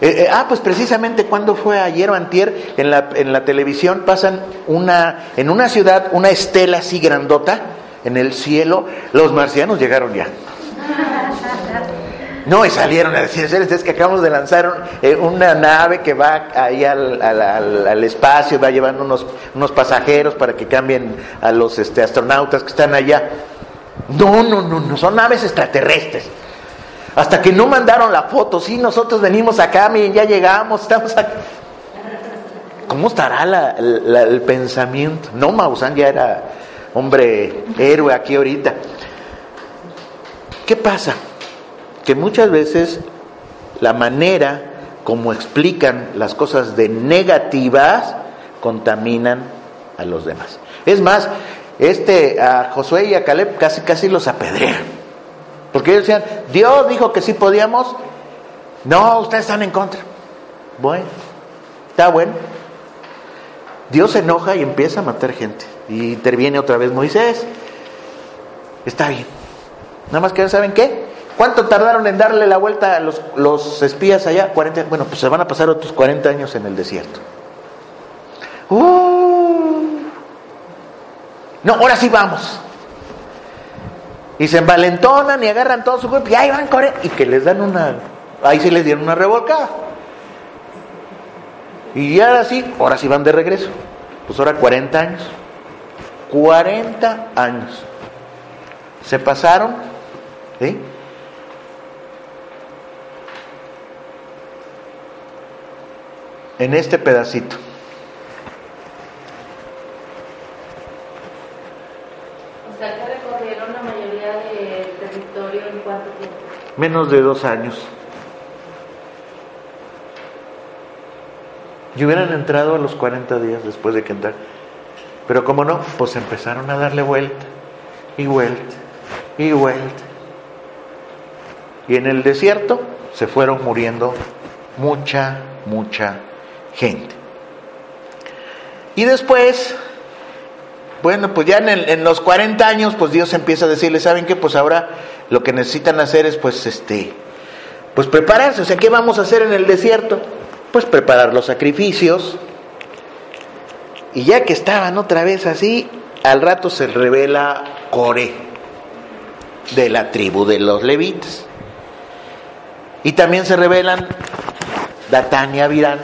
Eh, eh, ah, pues precisamente cuando fue ayer o antier, en la, en la televisión pasan una, en una ciudad, una estela así grandota en el cielo. Los marcianos llegaron ya. No, y salieron a decir, es que acabamos de lanzar eh, una nave que va ahí al, al, al, al espacio, va llevando unos, unos pasajeros para que cambien a los este, astronautas que están allá. No, no, no, no, son naves extraterrestres. Hasta que no mandaron la foto, sí, nosotros venimos acá, miren, ya llegamos, estamos acá. ¿Cómo estará el pensamiento? No, Maussan ya era hombre héroe aquí ahorita. ¿Qué pasa? Que muchas veces la manera como explican las cosas de negativas contaminan a los demás. Es más, este a Josué y a Caleb casi casi los apedrean. Porque ellos decían, Dios dijo que sí podíamos. No, ustedes están en contra. Bueno, está bueno. Dios se enoja y empieza a matar gente. Y interviene otra vez Moisés. Está bien. Nada más que saben qué. ¿Cuánto tardaron en darle la vuelta a los, los espías allá? 40, bueno, pues se van a pasar otros 40 años en el desierto. Uh, no, ahora sí vamos. Y se envalentonan y agarran todo su cuerpo y ahí van correr. Y que les dan una. Ahí sí les dieron una revolcada. Y ahora sí, ahora sí van de regreso. Pues ahora 40 años. 40 años. Se pasaron. ¿sí? En este pedacito. O sea, que recorrieron la mayoría del territorio en cuánto tiempo. Menos de dos años. Y hubieran entrado a los 40 días después de que entraron. Pero como no, pues empezaron a darle vuelta y vuelta y vuelta. Y en el desierto se fueron muriendo mucha, mucha gente. Y después, bueno, pues ya en, el- en los 40 años, pues Dios empieza a decirle, ¿saben qué? Pues ahora lo que necesitan hacer es, pues, este, pues prepararse. O sea, ¿qué vamos a hacer en el desierto? Pues preparar los sacrificios. Y ya que estaban otra vez así, al rato se revela Coré, de la tribu de los levitas. Y también se revelan Datán y Abirán,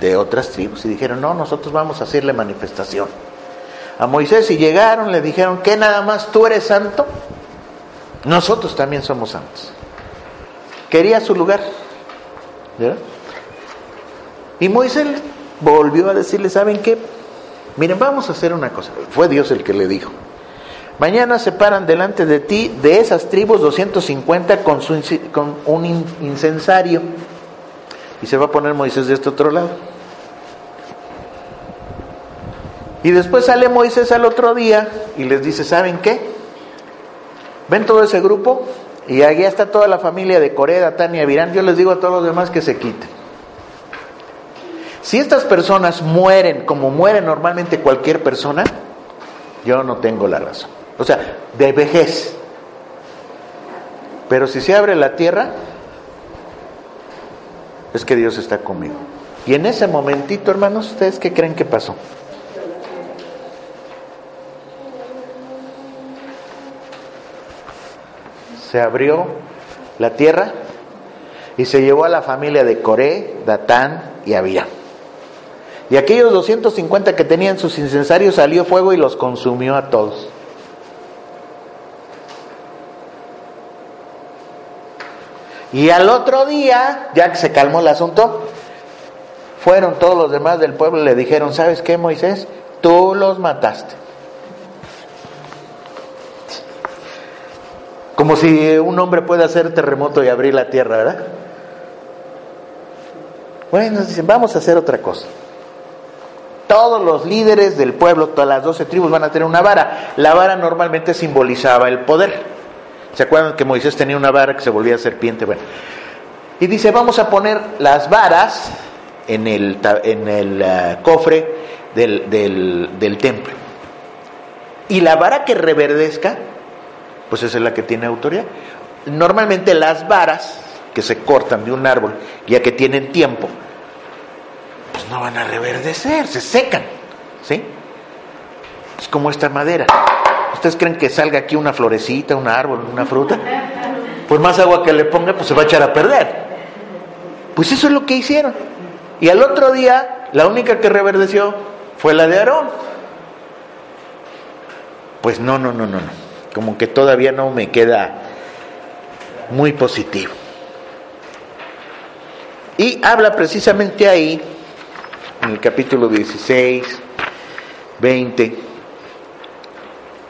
de otras tribus, y dijeron, no, nosotros vamos a hacerle manifestación. A Moisés y llegaron, le dijeron, que nada más tú eres santo? Nosotros también somos santos. Quería su lugar. ¿verdad? Y Moisés volvió a decirle, ¿saben qué? Miren, vamos a hacer una cosa. Fue Dios el que le dijo. Mañana se paran delante de ti, de esas tribus, 250 con, con un in- incensario. Y se va a poner Moisés de este otro lado. Y después sale Moisés al otro día y les dice, ¿saben qué? ¿Ven todo ese grupo? Y allá está toda la familia de Corea, Datán y Abirán. Yo les digo a todos los demás que se quiten. Si estas personas mueren como muere normalmente cualquier persona, yo no tengo la razón. O sea, de vejez. Pero si se abre la tierra, es que Dios está conmigo. Y en ese momentito, hermanos, ¿ustedes qué creen que pasó? Se abrió la tierra y se llevó a la familia de Coré, Datán y Abirán. Y aquellos 250 que tenían sus incensarios salió fuego y los consumió a todos. Y al otro día, ya que se calmó el asunto, fueron todos los demás del pueblo y le dijeron, ¿sabes qué, Moisés? Tú los mataste. Como si un hombre puede hacer terremoto y abrir la tierra, ¿verdad? Bueno, dicen, vamos a hacer otra cosa. Todos los líderes del pueblo, todas las doce tribus van a tener una vara. La vara normalmente simbolizaba el poder. ¿Se acuerdan que Moisés tenía una vara que se volvía serpiente? Bueno. Y dice, vamos a poner las varas en el, en el uh, cofre del, del templo. Y la vara que reverdezca, pues esa es la que tiene autoridad. Normalmente las varas que se cortan de un árbol, ya que tienen tiempo, pues no van a reverdecer, se secan, ¿sí? Es como esta madera. ¿Ustedes creen que salga aquí una florecita, un árbol, una fruta? Pues más agua que le ponga, pues se va a echar a perder. Pues eso es lo que hicieron. Y al otro día, la única que reverdeció fue la de Aarón. Pues no, no, no, no, no. Como que todavía no me queda muy positivo. Y habla precisamente ahí, en el capítulo 16, 20,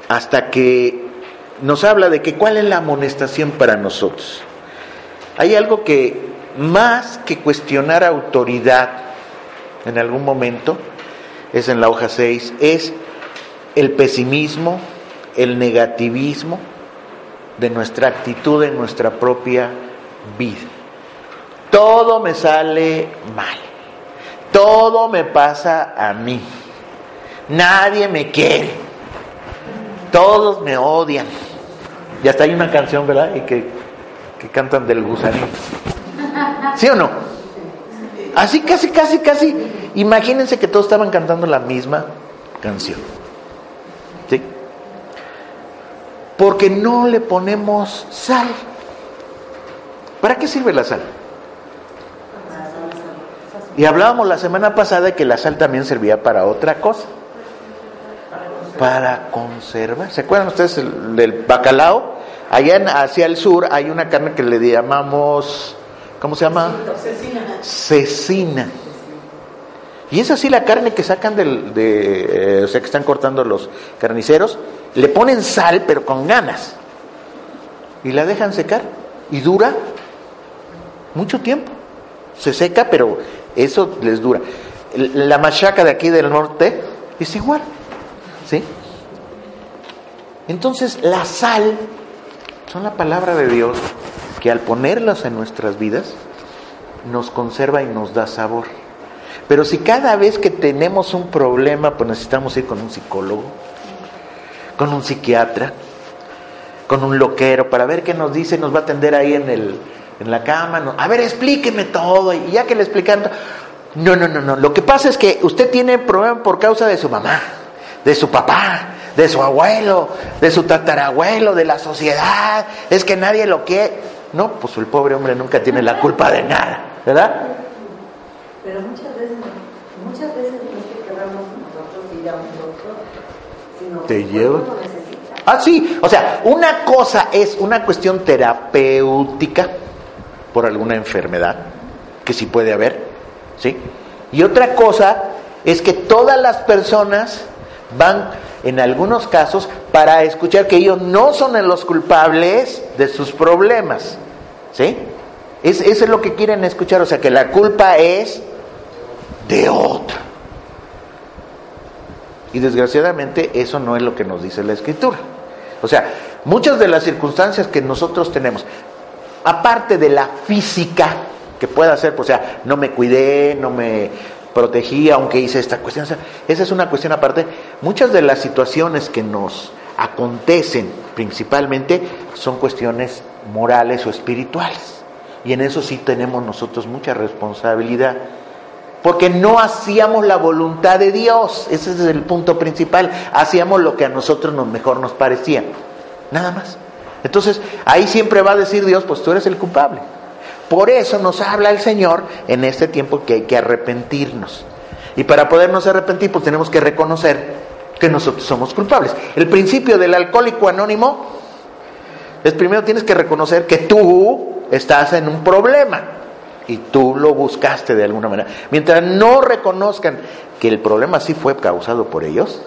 hasta que nos habla de que cuál es la amonestación para nosotros. Hay algo que más que cuestionar autoridad en algún momento, es en la hoja 6, es el pesimismo, el negativismo de nuestra actitud en nuestra propia vida. Todo me sale mal, todo me pasa a mí, nadie me quiere, todos me odian. Y hasta hay una canción, ¿verdad? Y que, que cantan del gusanito. ¿Sí o no? Así casi, casi, casi. Imagínense que todos estaban cantando la misma canción. ¿Sí? Porque no le ponemos sal. ¿Para qué sirve la sal? Y hablábamos la semana pasada de que la sal también servía para otra cosa. Para conservar. ¿Se acuerdan ustedes el, del bacalao? Allá hacia el sur hay una carne que le llamamos, ¿cómo se llama? Cecina. Cecina. Y es así la carne que sacan del, de, eh, o sea, que están cortando los carniceros, le ponen sal, pero con ganas. Y la dejan secar. Y dura mucho tiempo. Se seca, pero eso les dura. La machaca de aquí del norte es igual. ¿Sí? Entonces, la sal son la palabra de Dios que al ponerlas en nuestras vidas nos conserva y nos da sabor. Pero si cada vez que tenemos un problema, pues necesitamos ir con un psicólogo, con un psiquiatra, con un loquero, para ver qué nos dice, nos va a atender ahí en, el, en la cama. No, a ver, explíqueme todo. Y ya que le explican, no, no, no, no. Lo que pasa es que usted tiene problema por causa de su mamá, de su papá, de su abuelo, de su tatarabuelo, de la sociedad. Es que nadie lo quiere. No, pues el pobre hombre nunca tiene la culpa de nada, ¿verdad? Pero muchas veces, muchas veces no es que queramos nosotros ir a un doctor, sino Te lleva. Ah, sí, o sea, una cosa es una cuestión terapéutica por alguna enfermedad, que sí puede haber, ¿sí? Y otra cosa es que todas las personas van, en algunos casos, para escuchar que ellos no son los culpables de sus problemas, ¿sí? Es, eso es lo que quieren escuchar, o sea, que la culpa es de otro. Y desgraciadamente eso no es lo que nos dice la escritura. O sea, muchas de las circunstancias que nosotros tenemos, aparte de la física que pueda ser, pues, o sea, no me cuidé, no me protegí, aunque hice esta cuestión, esa es una cuestión aparte. Muchas de las situaciones que nos acontecen principalmente son cuestiones morales o espirituales. Y en eso sí tenemos nosotros mucha responsabilidad. Porque no hacíamos la voluntad de Dios, ese es el punto principal. Hacíamos lo que a nosotros nos mejor nos parecía, nada más. Entonces, ahí siempre va a decir Dios, pues tú eres el culpable. Por eso nos habla el Señor en este tiempo que hay que arrepentirnos. Y para podernos arrepentir, pues tenemos que reconocer que nosotros somos culpables. El principio del alcohólico anónimo es primero tienes que reconocer que tú estás en un problema y tú lo buscaste de alguna manera. Mientras no reconozcan que el problema sí fue causado por ellos,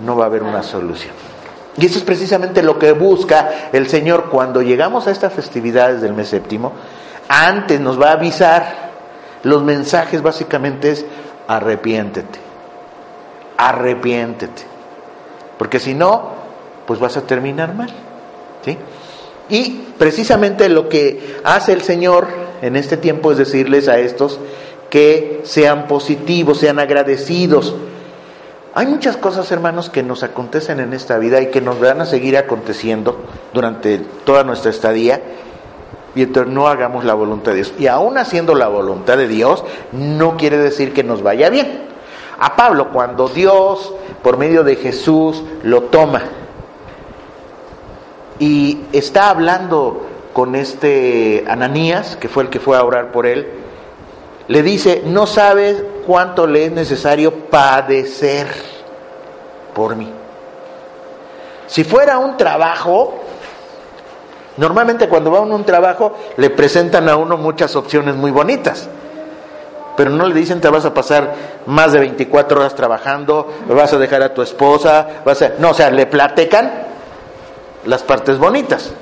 no va a haber una solución. Y eso es precisamente lo que busca el Señor cuando llegamos a estas festividades del mes séptimo. Antes nos va a avisar los mensajes básicamente es arrepiéntete, arrepiéntete, porque si no, pues vas a terminar mal. ¿sí? Y precisamente lo que hace el Señor en este tiempo es decirles a estos que sean positivos, sean agradecidos. Hay muchas cosas, hermanos, que nos acontecen en esta vida y que nos van a seguir aconteciendo durante toda nuestra estadía mientras no hagamos la voluntad de Dios. Y aún haciendo la voluntad de Dios, no quiere decir que nos vaya bien. A Pablo, cuando Dios, por medio de Jesús, lo toma y está hablando con este Ananías, que fue el que fue a orar por él, le dice, no sabes cuánto le es necesario padecer por mí. Si fuera un trabajo, normalmente cuando va uno a un trabajo le presentan a uno muchas opciones muy bonitas, pero no le dicen te vas a pasar más de 24 horas trabajando, vas a dejar a tu esposa, vas a... No, o sea, le platecan las partes bonitas.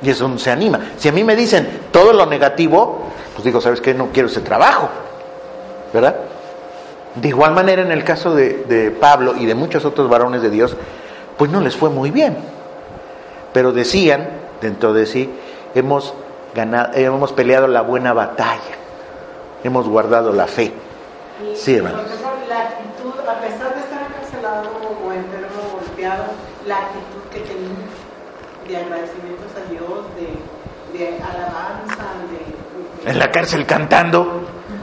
Y eso se anima. Si a mí me dicen todo lo negativo, pues digo, ¿sabes qué? No quiero ese trabajo. ¿Verdad? De igual manera, en el caso de, de, Pablo y de muchos otros varones de Dios, pues no les fue muy bien. Pero decían dentro de sí, hemos, ganado, hemos peleado la buena batalla, hemos guardado la fe. Y, sí, hermano. La actitud, a pesar de estar encarcelado o enfermo o golpeado, la actitud de agradecimientos a Dios, de, alabanza, de, En la cárcel cantando,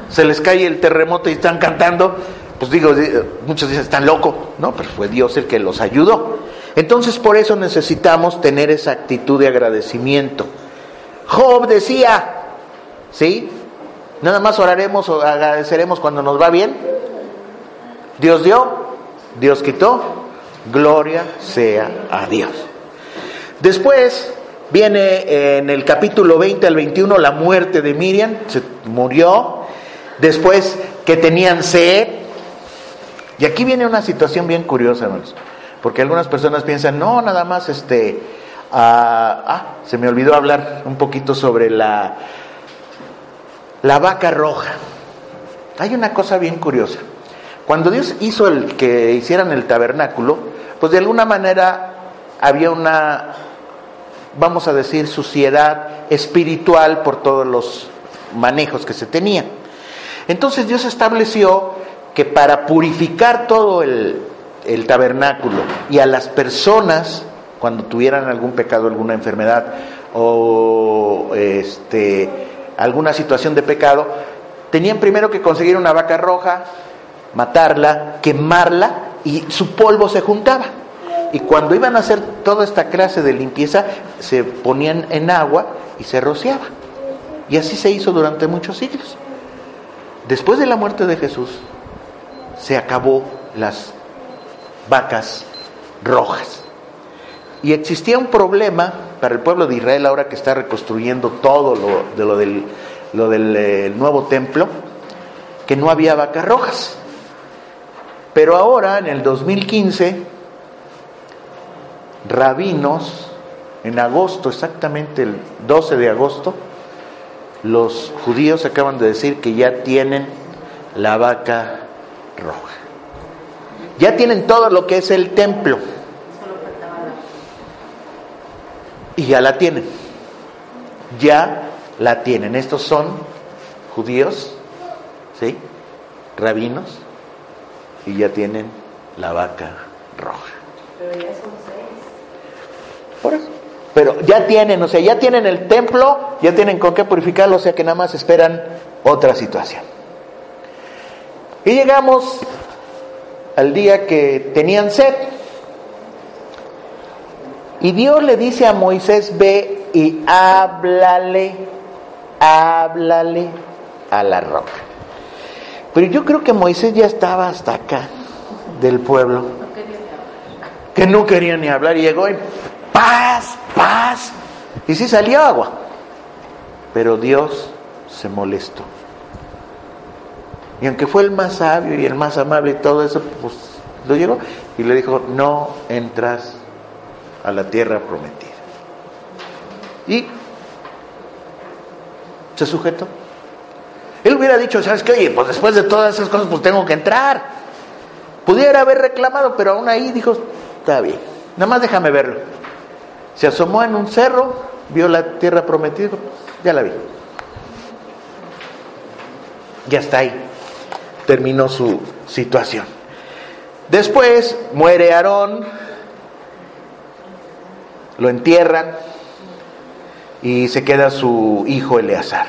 se les cae el terremoto y están cantando, pues digo, muchos dicen, están locos, no, pero fue Dios el que los ayudó. Entonces por eso necesitamos tener esa actitud de agradecimiento. Job decía, ¿sí? Nada más oraremos o agradeceremos cuando nos va bien. Dios dio, Dios quitó, gloria sea a Dios. Después viene en el capítulo 20 al 21 la muerte de Miriam, se murió. Después que tenían sed. Y aquí viene una situación bien curiosa, hermanos. Porque algunas personas piensan, no, nada más este. ah, ah, se me olvidó hablar un poquito sobre la, la vaca roja. Hay una cosa bien curiosa. Cuando Dios hizo el que hicieran el tabernáculo, pues de alguna manera había una, vamos a decir, suciedad espiritual por todos los manejos que se tenían. Entonces Dios estableció que para purificar todo el, el tabernáculo y a las personas, cuando tuvieran algún pecado, alguna enfermedad o este, alguna situación de pecado, tenían primero que conseguir una vaca roja, matarla, quemarla y su polvo se juntaba. Y cuando iban a hacer toda esta clase de limpieza, se ponían en agua y se rociaba. Y así se hizo durante muchos siglos. Después de la muerte de Jesús, se acabó las vacas rojas. Y existía un problema para el pueblo de Israel ahora que está reconstruyendo todo lo, de lo del, eh, nuevo templo, que no había vacas rojas. Pero ahora, en el 2015, rabinos, en agosto, exactamente el 12 de agosto, los judíos acaban de decir que ya tienen la vaca roja. Ya tienen todo lo que es el templo. Y ya la tienen. Ya la tienen. Estos son judíos, ¿sí? Rabinos. Y ya tienen la vaca roja. Pero ya. Por eso. Pero ya tienen, o sea, ya tienen el templo, ya tienen con qué purificarlo, o sea que nada más esperan otra situación. Y llegamos al día que tenían sed. Y Dios le dice a Moisés, ve y háblale, háblale a la roca. Pero yo creo que Moisés ya estaba hasta acá del pueblo, que no quería ni hablar y llegó y paz, paz. Y sí salió agua. Pero Dios se molestó. Y aunque fue el más sabio y el más amable y todo eso, pues lo llegó y le dijo, no entras a la tierra prometida. Y se sujetó. Él hubiera dicho, ¿sabes qué? Oye, pues después de todas esas cosas, pues tengo que entrar. Pudiera haber reclamado, pero aún ahí dijo, está bien, nada más déjame verlo. Se asomó en un cerro, vio la tierra prometida, ya la vi. Ya está ahí. Terminó su situación. Después muere Aarón, lo entierran y se queda su hijo Eleazar.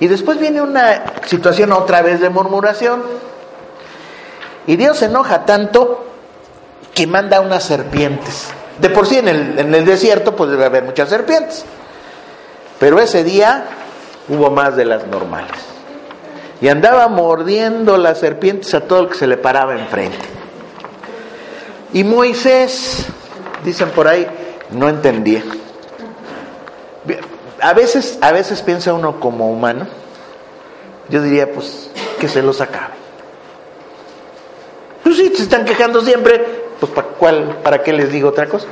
Y después viene una situación otra vez de murmuración. Y Dios se enoja tanto que manda unas serpientes. De por sí en el, desierto pues debe haber muchas serpientes. Pero ese día hubo más de las normales. Y andaba mordiendo las serpientes a todo el que se le paraba enfrente. Y Moisés, dicen por ahí, no entendía. A veces, a veces piensa uno como humano, yo diría pues que se los acabe. Pues sí, se están quejando siempre, pues ¿para, cuál, ¿para qué les digo otra cosa?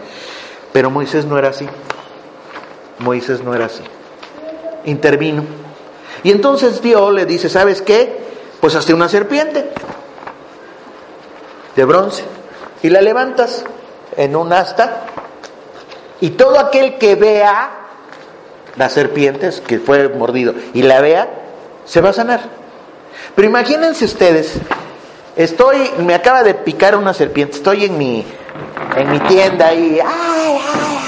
Pero Moisés no era así. Moisés no era así. Intervino. Y entonces Dios le dice, ¿sabes qué? Pues hazte una serpiente de bronce y la levantas en un asta y todo aquel que vea las serpientes que fue mordido y la vea, se va a sanar. Pero imagínense ustedes, estoy, me acaba de picar una serpiente, estoy en mi, en mi tienda y, ay, ay,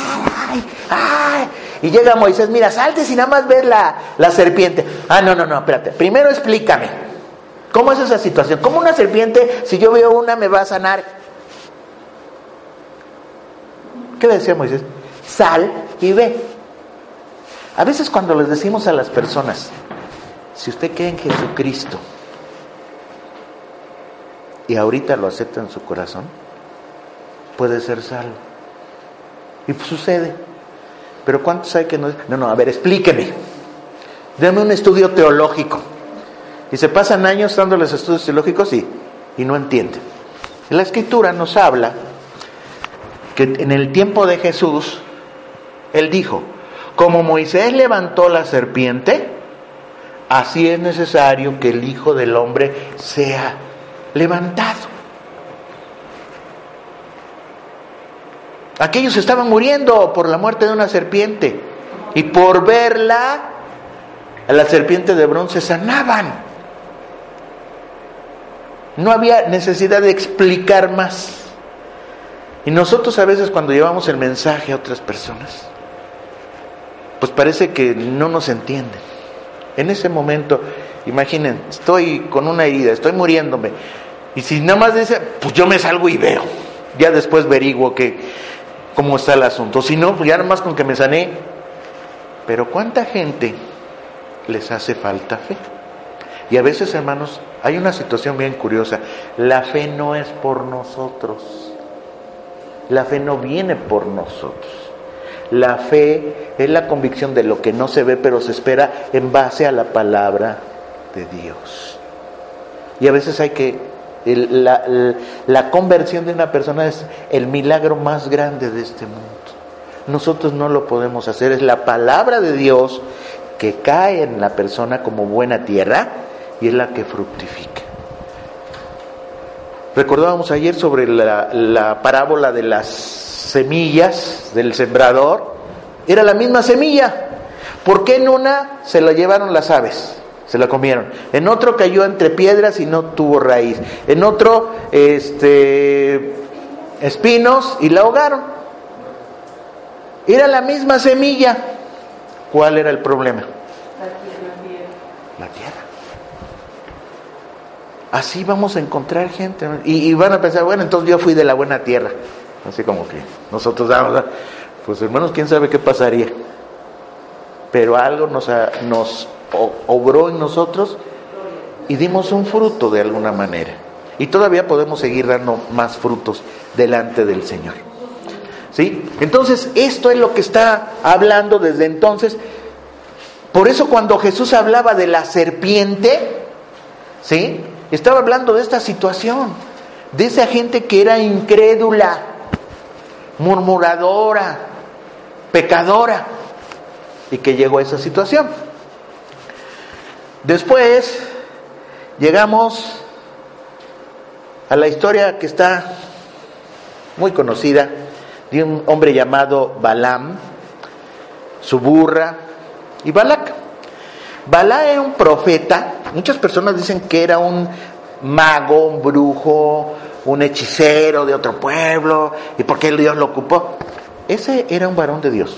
ay, ay, y llega Moisés, mira, salte si nada más ves la, la serpiente. Ah, no, no, no, espérate, primero explícame, ¿cómo es esa situación? ¿Cómo una serpiente, si yo veo una, me va a sanar? ¿Qué decía Moisés? Sal y ve. A veces cuando les decimos a las personas, si usted cree en Jesucristo y ahorita lo acepta en su corazón, puede ser salvo. Y pues sucede. Pero ¿cuántos hay que no? No, no, a ver, explíqueme. Deme un estudio teológico. Y se pasan años dándoles estudios teológicos y, y no entienden. La escritura nos habla que en el tiempo de Jesús, Él dijo, como Moisés levantó la serpiente, así es necesario que el Hijo del Hombre sea levantado. Aquellos estaban muriendo por la muerte de una serpiente y por verla, a la serpiente de bronce sanaban. No había necesidad de explicar más. Y nosotros a veces cuando llevamos el mensaje a otras personas, pues parece que no nos entienden. En ese momento, imaginen, estoy con una herida, estoy muriéndome. Y si nada más dice, pues yo me salgo y veo. Ya después averiguo que, cómo está el asunto. Si no, pues ya nada con que me sané. Pero ¿cuánta gente les hace falta fe? Y a veces, hermanos, hay una situación bien curiosa. La fe no es por nosotros. La fe no viene por nosotros. La fe es la convicción de lo que no se ve, pero se espera en base a la palabra de Dios. Y a veces hay que... la, la conversión de una persona es el milagro más grande de este mundo. Nosotros no lo podemos hacer. Es la palabra de Dios que cae en la persona como buena tierra y es la que fructifica. Recordábamos ayer sobre la, la parábola de las semillas del sembrador. Era la misma semilla. ¿Por qué en una se la llevaron las aves? Se la comieron. En otro cayó entre piedras y no tuvo raíz. En otro, este, espinos y la ahogaron. Era la misma semilla. ¿Cuál era el problema? La tierra. Así vamos a encontrar gente. Y, van a pensar, bueno, entonces yo fui de la buena tierra. Así como que nosotros damos, pues hermanos, quién sabe qué pasaría. Pero algo nos, nos obró en nosotros y dimos un fruto de alguna manera. Y todavía podemos seguir dando más frutos delante del Señor. ¿Sí? Entonces, esto es lo que está hablando desde entonces. Por eso cuando Jesús hablaba de la serpiente, ¿sí? Estaba hablando de esta situación, de esa gente que era incrédula, murmuradora, pecadora, y que llegó a esa situación. Después llegamos a la historia que está muy conocida de un hombre llamado Balaam, su burra y Balac. Balaam era un profeta, muchas personas dicen que era un mago, un brujo, un hechicero de otro pueblo, y por qué Dios lo ocupó. Ese era un varón de Dios.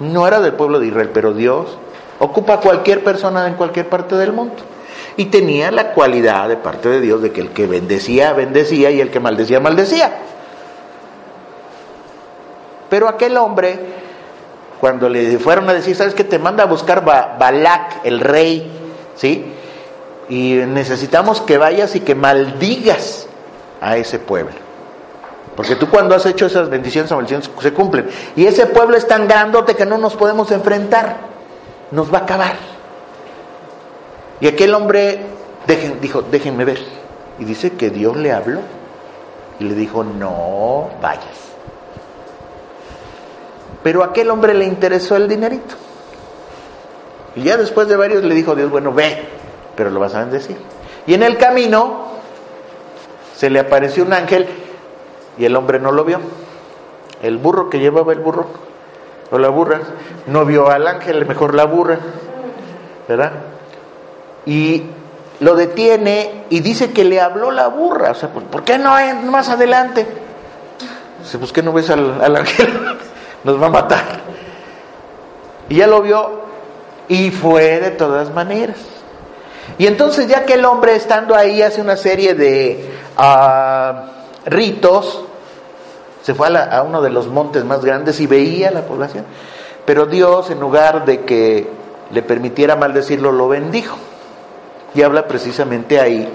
No era del pueblo de Israel, pero Dios ocupa cualquier persona en cualquier parte del mundo. Y tenía la cualidad de parte de Dios de que el que bendecía, bendecía y el que maldecía, maldecía. Pero aquel hombre, cuando le fueron a decir, ¿sabes qué? Te manda a buscar Balak, el rey, ¿sí? Y necesitamos que vayas y que maldigas a ese pueblo. Porque tú cuando has hecho esas bendiciones o maldiciones se cumplen. Y ese pueblo es tan grandote que no nos podemos enfrentar. Nos va a acabar. Y aquel hombre dijo, déjenme ver. Y dice que Dios le habló y le dijo, no vayas. Pero a aquel hombre le interesó el dinerito. Y ya después de varios le dijo Dios, bueno, ve, pero lo vas a bendecir. Y en el camino se le apareció un ángel y el hombre no lo vio. El burro que llevaba el burro o la burra no vio al ángel, mejor la burra, ¿verdad? Y lo detiene y dice que le habló la burra. O sea, ¿por qué no más adelante? Dice, pues que no ves al, ángel, nos va a matar. Y ya lo vio y fue de todas maneras. Y entonces ya que el hombre estando ahí hace una serie de uh, ritos, se fue a, uno de los montes más grandes y veía la población, pero Dios en lugar de que le permitiera maldecirlo, lo bendijo. Y habla precisamente ahí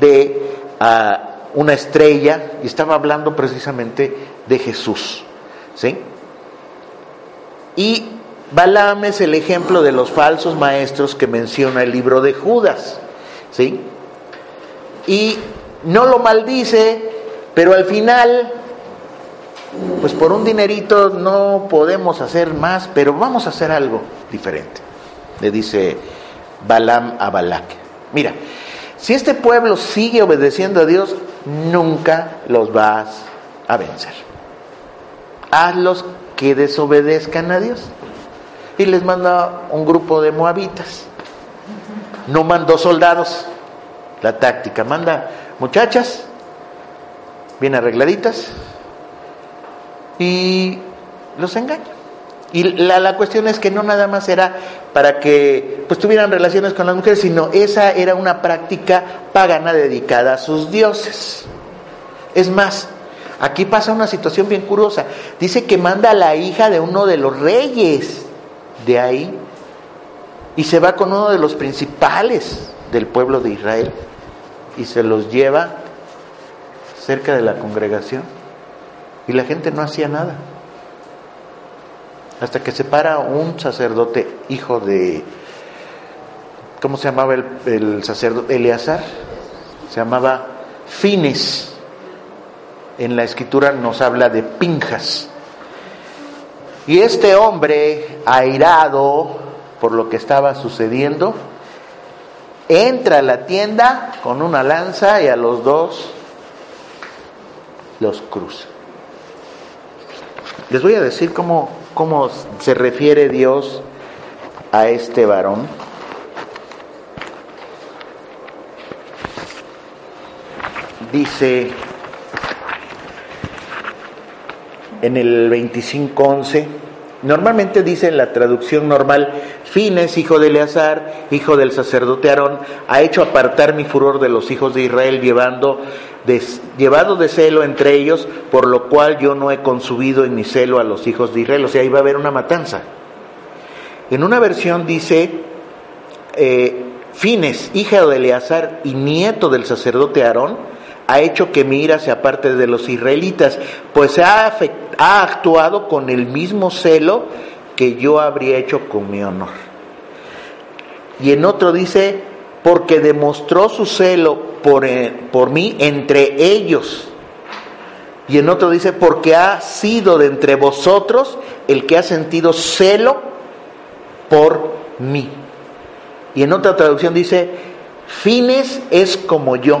de uh, una estrella, y estaba hablando precisamente de Jesús. ¿Sí? Y Balaam es el ejemplo de los falsos maestros que menciona el libro de Judas. ¿Sí? Y no lo maldice, pero al final, pues por un dinerito no podemos hacer más, pero vamos a hacer algo diferente. Le dice Balaam a Balac. Mira, si este pueblo sigue obedeciendo a Dios, nunca los vas a vencer. Hazlos que desobedezcan a Dios y les manda un grupo de moabitas. No mandó soldados, la táctica, manda muchachas, bien arregladitas, y los engaña. Y la, la, cuestión es que no nada más era para que pues tuvieran relaciones con las mujeres, sino esa era una práctica pagana dedicada a sus dioses. Es más, aquí pasa una situación bien curiosa. Dice que manda a la hija de uno de los reyes de ahí y se va con uno de los principales del pueblo de Israel y se los lleva cerca de la congregación y la gente no hacía nada hasta que se para un sacerdote hijo de ¿cómo se llamaba el, el sacerdote? Eleazar se llamaba Fines en la escritura nos habla de Pinjas y este hombre, airado por lo que estaba sucediendo, entra a la tienda con una lanza y a los dos los cruza. Les voy a decir cómo, cómo se refiere Dios a este varón. Dice en el 25.11, normalmente dice en la traducción normal, Fines, hijo de Eleazar, hijo del sacerdote Aarón, ha hecho apartar mi furor de los hijos de Israel, llevando llevado de celo entre ellos, por lo cual yo no he consumido en mi celo a los hijos de Israel. O sea, iba a haber una matanza. En una versión dice, eh, Fines, hija de Eleazar y nieto del sacerdote Aarón, ha hecho que mi ira se aparte de los israelitas, pues ha, ha actuado con el mismo celo que yo habría hecho con mi honor. Y en otro dice, porque demostró su celo por, eh, por mí entre ellos. Y en otro dice, porque ha sido de entre vosotros el que ha sentido celo por mí. y en otra traducción dice, Fines es como yo,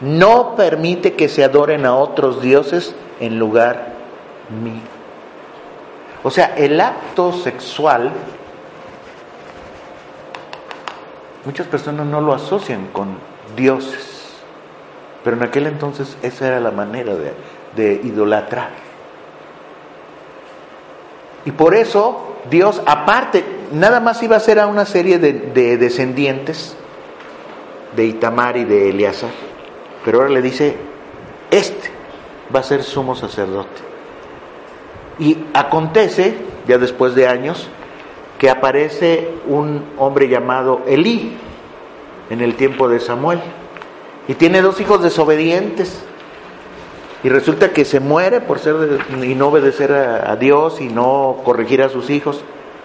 no permite que se adoren a otros dioses en lugar mío. O sea, el acto sexual, muchas personas no lo asocian con dioses, pero en aquel entonces esa era la manera de, idolatrar. Y por eso Dios, aparte, nada más iba a ser a una serie de, de descendientes de Itamar y de Eleazar, pero ahora le dice, este va a ser sumo sacerdote. Y acontece, ya después de años, que aparece un hombre llamado Elí en el tiempo de Samuel. Y tiene dos hijos desobedientes. Y resulta que se muere por ser y no obedecer a, Dios y no corregir a sus hijos.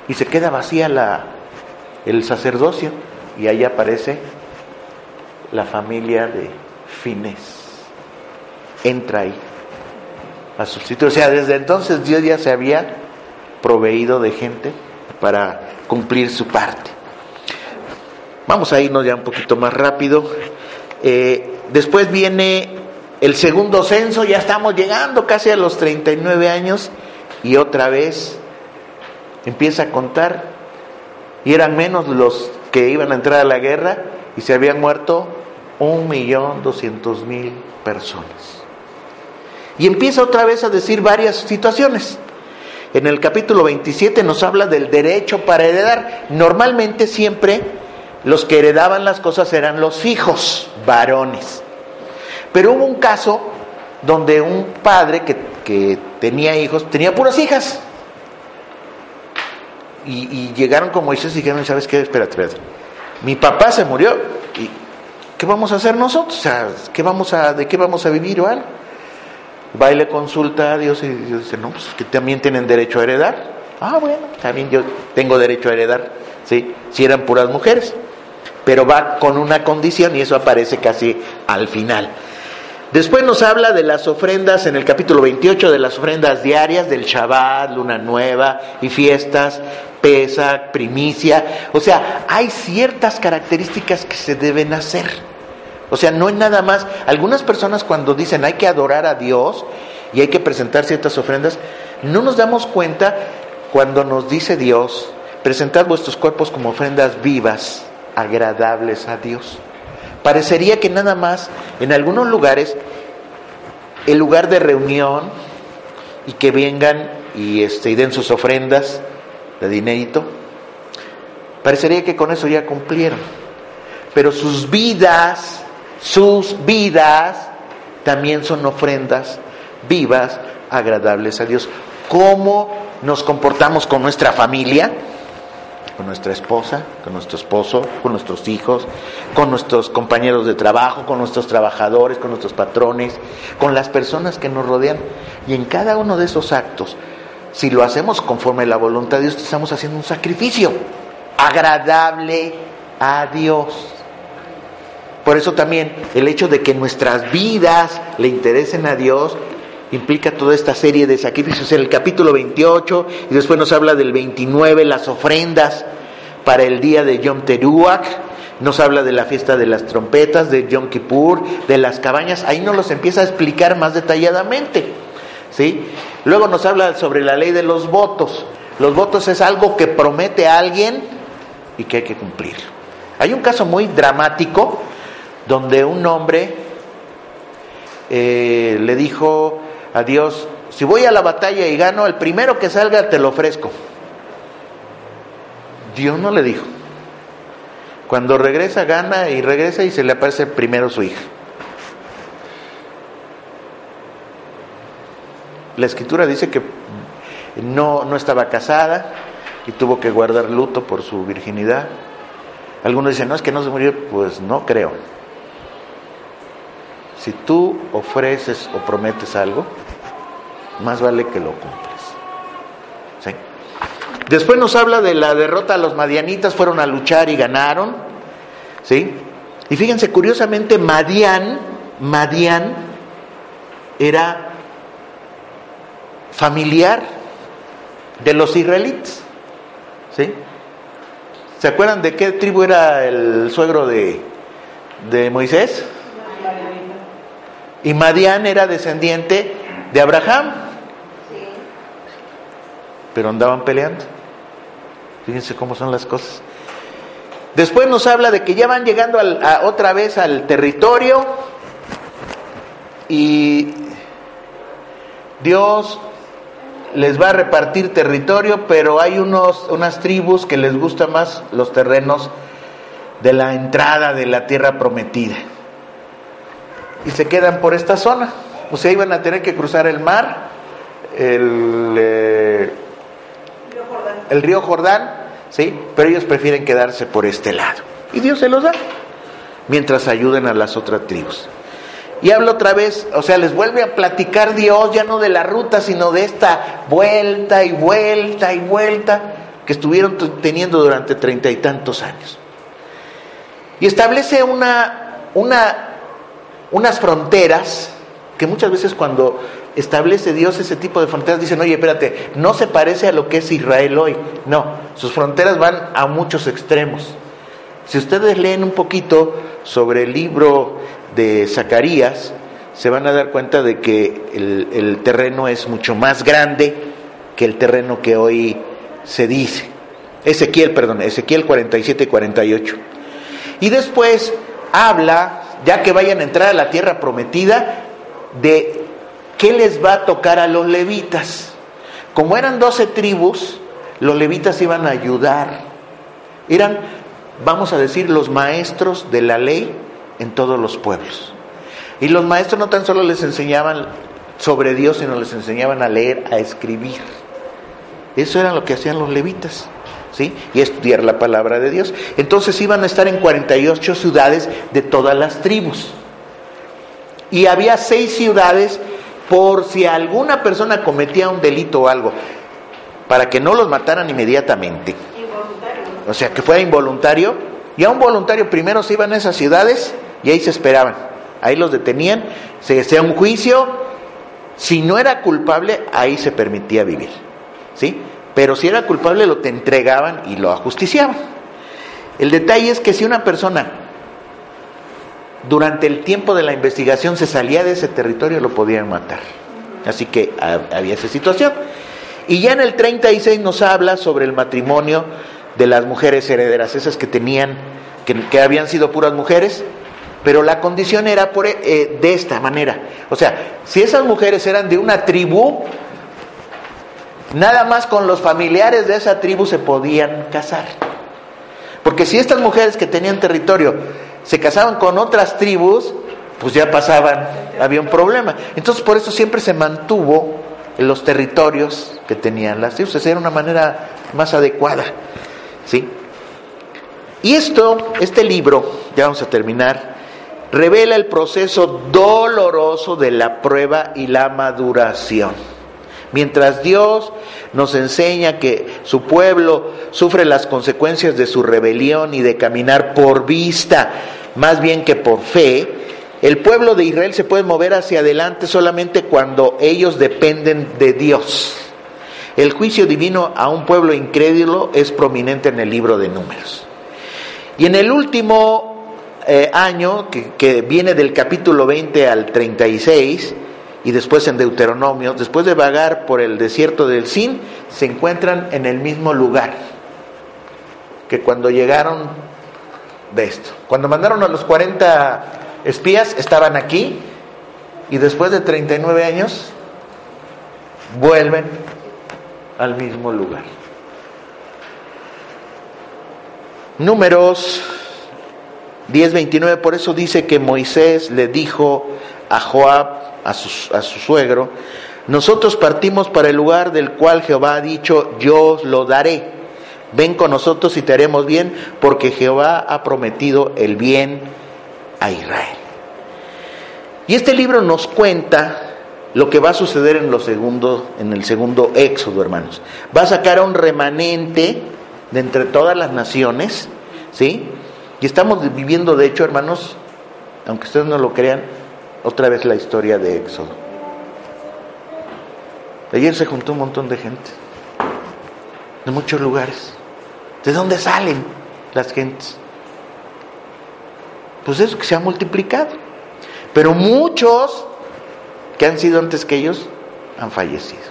Y se queda vacía la, el sacerdocio. Y ahí aparece la familia de Fines. Entra ahí a sustituir. O sea, desde entonces Dios ya se había proveído de gente para cumplir su parte. Vamos a irnos ya un poquito más rápido. Eh, después viene el segundo censo, ya estamos llegando casi a los 39 años y otra vez empieza a contar y eran menos los que iban a entrar a la guerra y se habían muerto un millón doscientos mil personas. Y empieza otra vez a decir varias situaciones. En el capítulo 27 nos habla del derecho para heredar. Normalmente siempre los que heredaban las cosas eran los hijos varones. Pero hubo un caso donde un padre que, tenía hijos tenía puras hijas. Y, llegaron con Moisés y dijeron, ¿sabes qué? Espérate, espérate. Mi papá se murió. ¿Y qué vamos a hacer nosotros? ¿qué vamos a, ¿de qué vamos a vivir o algo? Va y le consulta a Dios y Dios dice, no, pues que también tienen derecho a heredar. Ah, bueno, también yo tengo derecho a heredar, ¿sí? Si eran puras mujeres. Pero va con una condición y eso aparece casi al final. Después nos habla de las ofrendas en el capítulo 28, de las ofrendas diarias, del Shabbat, Luna Nueva y fiestas, pesa, primicia. O sea, hay ciertas características que se deben hacer. O sea, no es nada más. Algunas personas cuando dicen hay que adorar a Dios y hay que presentar ciertas ofrendas, no nos damos cuenta cuando nos dice Dios, presentad vuestros cuerpos como ofrendas vivas, agradables a Dios. Parecería que nada más en algunos lugares, el lugar de reunión y que vengan y, este, y den sus ofrendas de dinerito, parecería que con eso ya cumplieron. Pero sus vidas sus vidas también son ofrendas vivas, agradables a Dios. ¿Cómo nos comportamos con nuestra familia? Con nuestra esposa, con nuestro esposo, con nuestros hijos, con nuestros compañeros de trabajo, con nuestros trabajadores, con nuestros patrones, con las personas que nos rodean. Y en cada uno de esos actos, si lo hacemos conforme a la voluntad de Dios, estamos haciendo un sacrificio agradable a Dios. Por eso también el hecho de que nuestras vidas le interesen a Dios implica toda esta serie de sacrificios. En el capítulo 28 y después nos habla del 29, las ofrendas para el día de Yom Teruach, nos habla de la fiesta de las trompetas, de Yom Kippur, de las cabañas, ahí nos los empieza a explicar más detalladamente. ¿sí? Luego nos habla sobre la ley de los votos. Los votos es algo que promete a alguien y que hay que cumplir. Hay un caso muy dramático donde un hombre eh, le dijo a Dios, si voy a la batalla y gano, el primero que salga te lo ofrezco. Dios no le dijo. Cuando regresa, gana y regresa y se le aparece primero su hija. La escritura dice que no, no estaba casada y tuvo que guardar luto por su virginidad. Algunos dicen, no, es que no se murió. Pues no creo. Si tú ofreces o prometes algo, más vale que lo cumples. ¿Sí? Después nos habla de la derrota a los madianitas, fueron a luchar y ganaron. ¿Sí? Y fíjense, curiosamente, Madian, Madian era familiar de los israelitas. ¿Sí? ¿Se acuerdan de qué tribu era el suegro de, de Moisés? Y Madián era descendiente de Abraham. Pero andaban peleando. Fíjense cómo son las cosas. Después nos habla de que ya van llegando al- a- otra vez al territorio y Dios les va a repartir territorio, pero hay unos, unas tribus que les gusta más los terrenos de la entrada de la tierra prometida. Y se quedan por esta zona. O sea, iban a tener que cruzar el mar, el, eh, el río Jordán, ¿sí? Pero ellos prefieren quedarse por este lado. Y Dios se los da, mientras ayuden a las otras tribus. Y habla otra vez, o sea, les vuelve a platicar Dios ya no de la ruta, sino de esta vuelta y vuelta y vuelta que estuvieron teniendo durante treinta y tantos años. Y establece una, una, unas fronteras que muchas veces cuando establece Dios ese tipo de fronteras dicen, oye, espérate, no se parece a lo que es Israel hoy. No, sus fronteras van a muchos extremos. Si ustedes leen un poquito sobre el libro de Zacarías, se van a dar cuenta de que el, el terreno es mucho más grande que el terreno que hoy se dice. Ezequiel, perdón, Ezequiel 47 y 48. Y después habla, ya que vayan a entrar a la tierra prometida, de qué les va a tocar a los levitas. Como eran 12 tribus, los levitas iban a ayudar. Eran, vamos a decir, los maestros de la ley en todos los pueblos. Y los maestros no tan solo les enseñaban sobre Dios, sino les enseñaban a leer, a escribir. Eso era lo que hacían los levitas. ¿Sí? Y estudiar la palabra de Dios. Entonces iban a estar en 48 ciudades de todas las tribus. Y había seis ciudades por si alguna persona cometía un delito o algo, para que no los mataran inmediatamente. O sea, que fuera involuntario. Y a un voluntario primero se iban a esas ciudades y ahí se esperaban. Ahí los detenían, se hacía un juicio. Si no era culpable, ahí se permitía vivir. ¿Sí? Pero si era culpable, lo te entregaban y lo ajusticiaban. El detalle es que si una persona durante el tiempo de la investigación se salía de ese territorio, lo podían matar. Así que ha- había esa situación. Y ya en el 36 nos habla sobre el matrimonio de las mujeres herederas, esas que tenían, que, que habían sido puras mujeres, pero la condición era por, eh, de esta manera. O sea, si esas mujeres eran de una tribu, nada más con los familiares de esa tribu se podían casar. Porque si estas mujeres que tenían territorio se casaban con otras tribus, pues ya pasaban, había un problema. Entonces por eso siempre se mantuvo en los territorios que tenían las tribus. Esa era una manera más adecuada. ¿Sí? Y esto, este libro, ya vamos a terminar, revela el proceso doloroso de la prueba y la maduración. Mientras Dios nos enseña que su pueblo sufre las consecuencias de su rebelión y de caminar por vista más bien que por fe, el pueblo de Israel se puede mover hacia adelante solamente cuando ellos dependen de Dios. El juicio divino a un pueblo incrédulo es prominente en el libro de números. Y en el último eh, año, que, que viene del capítulo 20 al 36, y después en Deuteronomio, después de vagar por el desierto del Sin, se encuentran en el mismo lugar que cuando llegaron de esto. Cuando mandaron a los 40 espías, estaban aquí, y después de 39 años, vuelven al mismo lugar. Números 10:29, por eso dice que Moisés le dijo a Joab, a su, suegro, nosotros partimos para el lugar del cual Jehová ha dicho, yo os lo daré. Ven con nosotros y te haremos bien, porque Jehová ha prometido el bien a Israel. Y este libro nos cuenta lo que va a suceder en, en el segundo éxodo, hermanos. Va a sacar a un remanente de entre todas las naciones, ¿sí? Y estamos viviendo, de hecho, hermanos, aunque ustedes no lo crean, otra vez la historia de Éxodo. Ayer se juntó un montón de gente, de muchos lugares. ¿De dónde salen? las gentes. Pues eso que se ha multiplicado. Pero muchos que han sido antes que ellos han fallecido.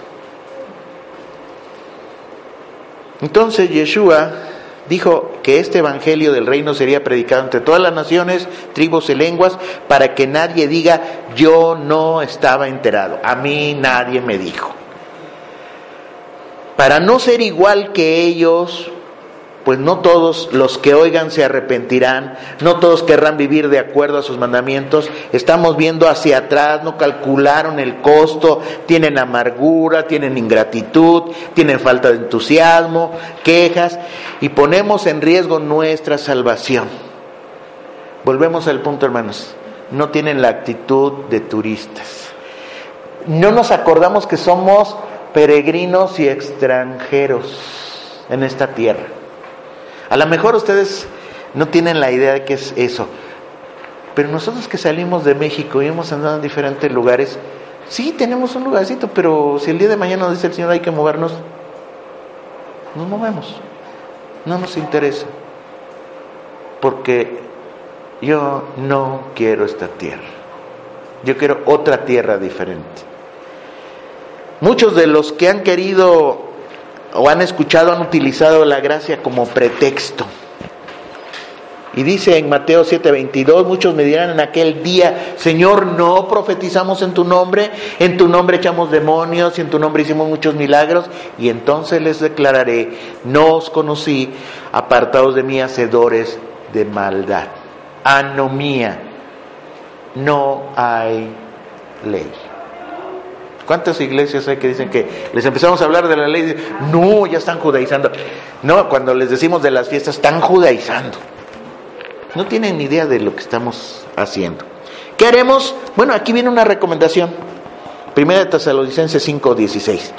Entonces Yeshua dijo que este evangelio del reino sería predicado entre todas las naciones, tribus y lenguas, para que nadie diga, yo no estaba enterado, a mí nadie me dijo. Para no ser igual que ellos, pues no todos los que oigan se arrepentirán, no todos querrán vivir de acuerdo a sus mandamientos. Estamos viendo hacia atrás, no calcularon el costo, tienen amargura, tienen ingratitud, tienen falta de entusiasmo, quejas y ponemos en riesgo nuestra salvación. Volvemos al punto, hermanos, no tienen la actitud de turistas. No nos acordamos que somos peregrinos y extranjeros en esta tierra. A lo mejor ustedes no tienen la idea de qué es eso, pero nosotros que salimos de México y hemos andado en diferentes lugares, sí tenemos un lugarcito, pero si el día de mañana dice el Señor hay que movernos, nos movemos, no nos interesa, porque yo no quiero esta tierra, yo quiero otra tierra diferente. Muchos de los que han querido o han escuchado, han utilizado la gracia como pretexto. Y dice en Mateo 7:22, muchos me dirán en aquel día, Señor, no profetizamos en tu nombre, en tu nombre echamos demonios y en tu nombre hicimos muchos milagros. Y entonces les declararé, no os conocí, apartados de mí, hacedores de maldad. Anomía, no hay ley. ¿Cuántas iglesias hay que dicen que les empezamos a hablar de la ley? No, ya están judaizando. No, cuando les decimos de las fiestas, están judaizando. No tienen ni idea de lo que estamos haciendo. ¿Qué haremos? Bueno, aquí viene una recomendación. Primera de Tesalonicenses 5:16.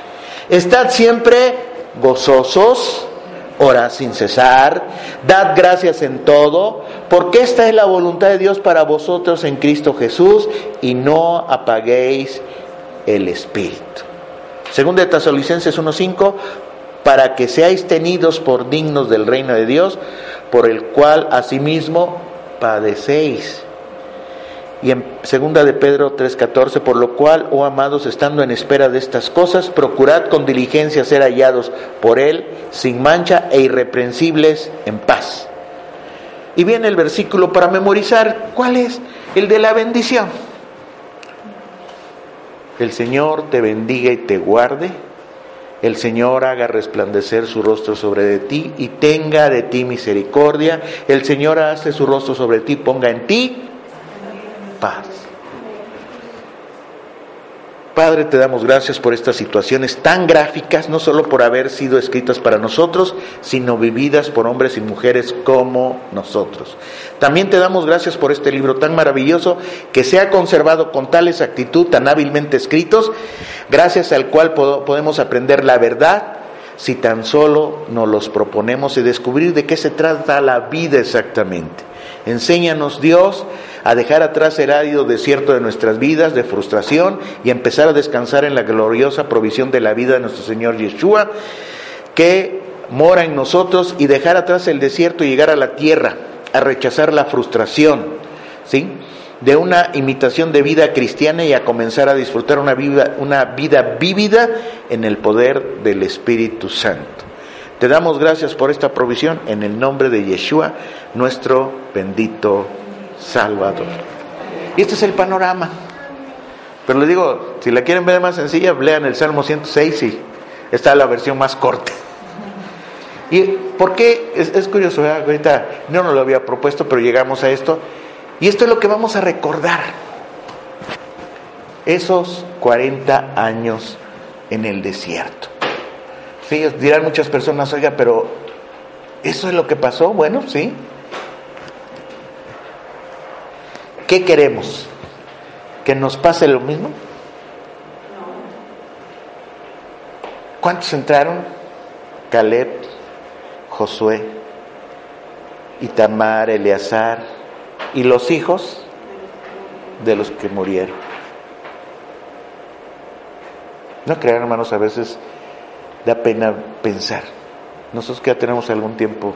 Estad siempre gozosos, orad sin cesar, dad gracias en todo, porque esta es la voluntad de Dios para vosotros en Cristo Jesús, y no apaguéis el Espíritu. Segunda de Tesalonicenses 1.5, para que seáis tenidos por dignos del reino de Dios, por el cual asimismo padecéis. Y en segunda de Pedro 3:14, por lo cual, oh amados, estando en espera de estas cosas, procurad con diligencia ser hallados por él sin mancha e irreprensibles en paz. Y viene el versículo para memorizar, ¿cuál es? El de la bendición. El Señor te bendiga y te guarde. El Señor haga resplandecer su rostro sobre ti y tenga de ti misericordia. El Señor hace su rostro sobre ti, ponga en ti paz. Padre, te damos gracias por estas situaciones tan gráficas, no solo por haber sido escritas para nosotros, sino vividas por hombres y mujeres como nosotros. También te damos gracias por este libro tan maravilloso que se ha conservado con tal exactitud, tan hábilmente escritos, gracias al cual podemos aprender la verdad si tan solo nos los proponemos y descubrir de qué se trata la vida exactamente. Enséñanos, Dios, a dejar atrás el árido desierto de nuestras vidas, de frustración, y empezar a descansar en la gloriosa provisión de la vida de nuestro Señor Yeshua, que mora en nosotros, y dejar atrás el desierto y llegar a la tierra, a rechazar la frustración, ¿sí? de una imitación de vida cristiana y a comenzar a disfrutar una vida, una vida vívida en el poder del Espíritu Santo. Te damos gracias por esta provisión en el nombre de Yeshua, nuestro bendito Salvador. Y este es el panorama. Pero les digo, si la quieren ver más sencilla, lean el Salmo 106 y está la versión más corta. ¿Y por qué? Es, curioso, ahorita no nos lo había propuesto, pero llegamos a esto. Y esto es lo que vamos a recordar. Esos 40 años en el desierto. Sí, dirán muchas personas, oiga, pero ¿eso es lo que pasó? Bueno, sí. ¿Qué queremos? ¿Que nos pase lo mismo? ¿Cuántos entraron? Caleb, Josué, Itamar, Eleazar y los hijos de los que murieron. No crean, hermanos, a veces da pena pensar. Nosotros que ya tenemos algún tiempo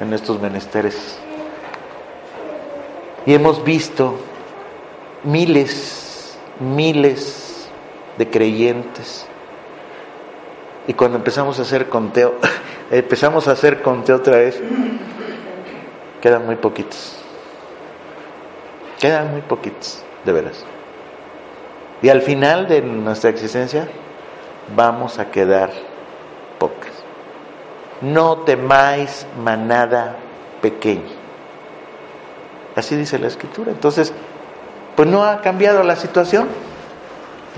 en estos menesteres. Y hemos visto miles, miles de creyentes. Y cuando empezamos a hacer conteo, empezamos a hacer conteo otra vez, quedan muy poquitos. Quedan muy poquitos, de veras. Y al final de nuestra existencia vamos a quedar pocas. No temáis manada pequeña. Así dice la escritura. Entonces, pues no ha cambiado la situación.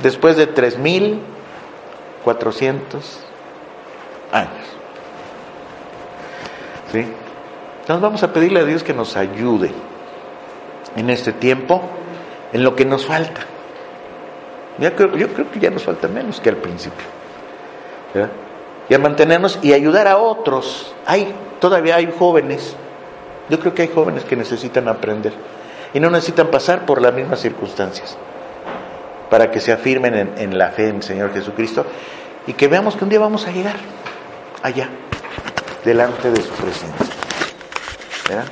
Después de 3.400 años. ¿Sí? Entonces vamos a pedirle a Dios que nos ayude en este tiempo, en lo que nos falta. Yo creo, yo creo que ya nos falta menos que al principio. Y a mantenernos y ayudar a otros. Hay, todavía hay jóvenes. Yo creo que hay jóvenes que necesitan aprender y no necesitan pasar por las mismas circunstancias para que se afirmen en, en la fe en el Señor Jesucristo y que veamos que un día vamos a llegar allá, delante de su presencia. ¿verdad?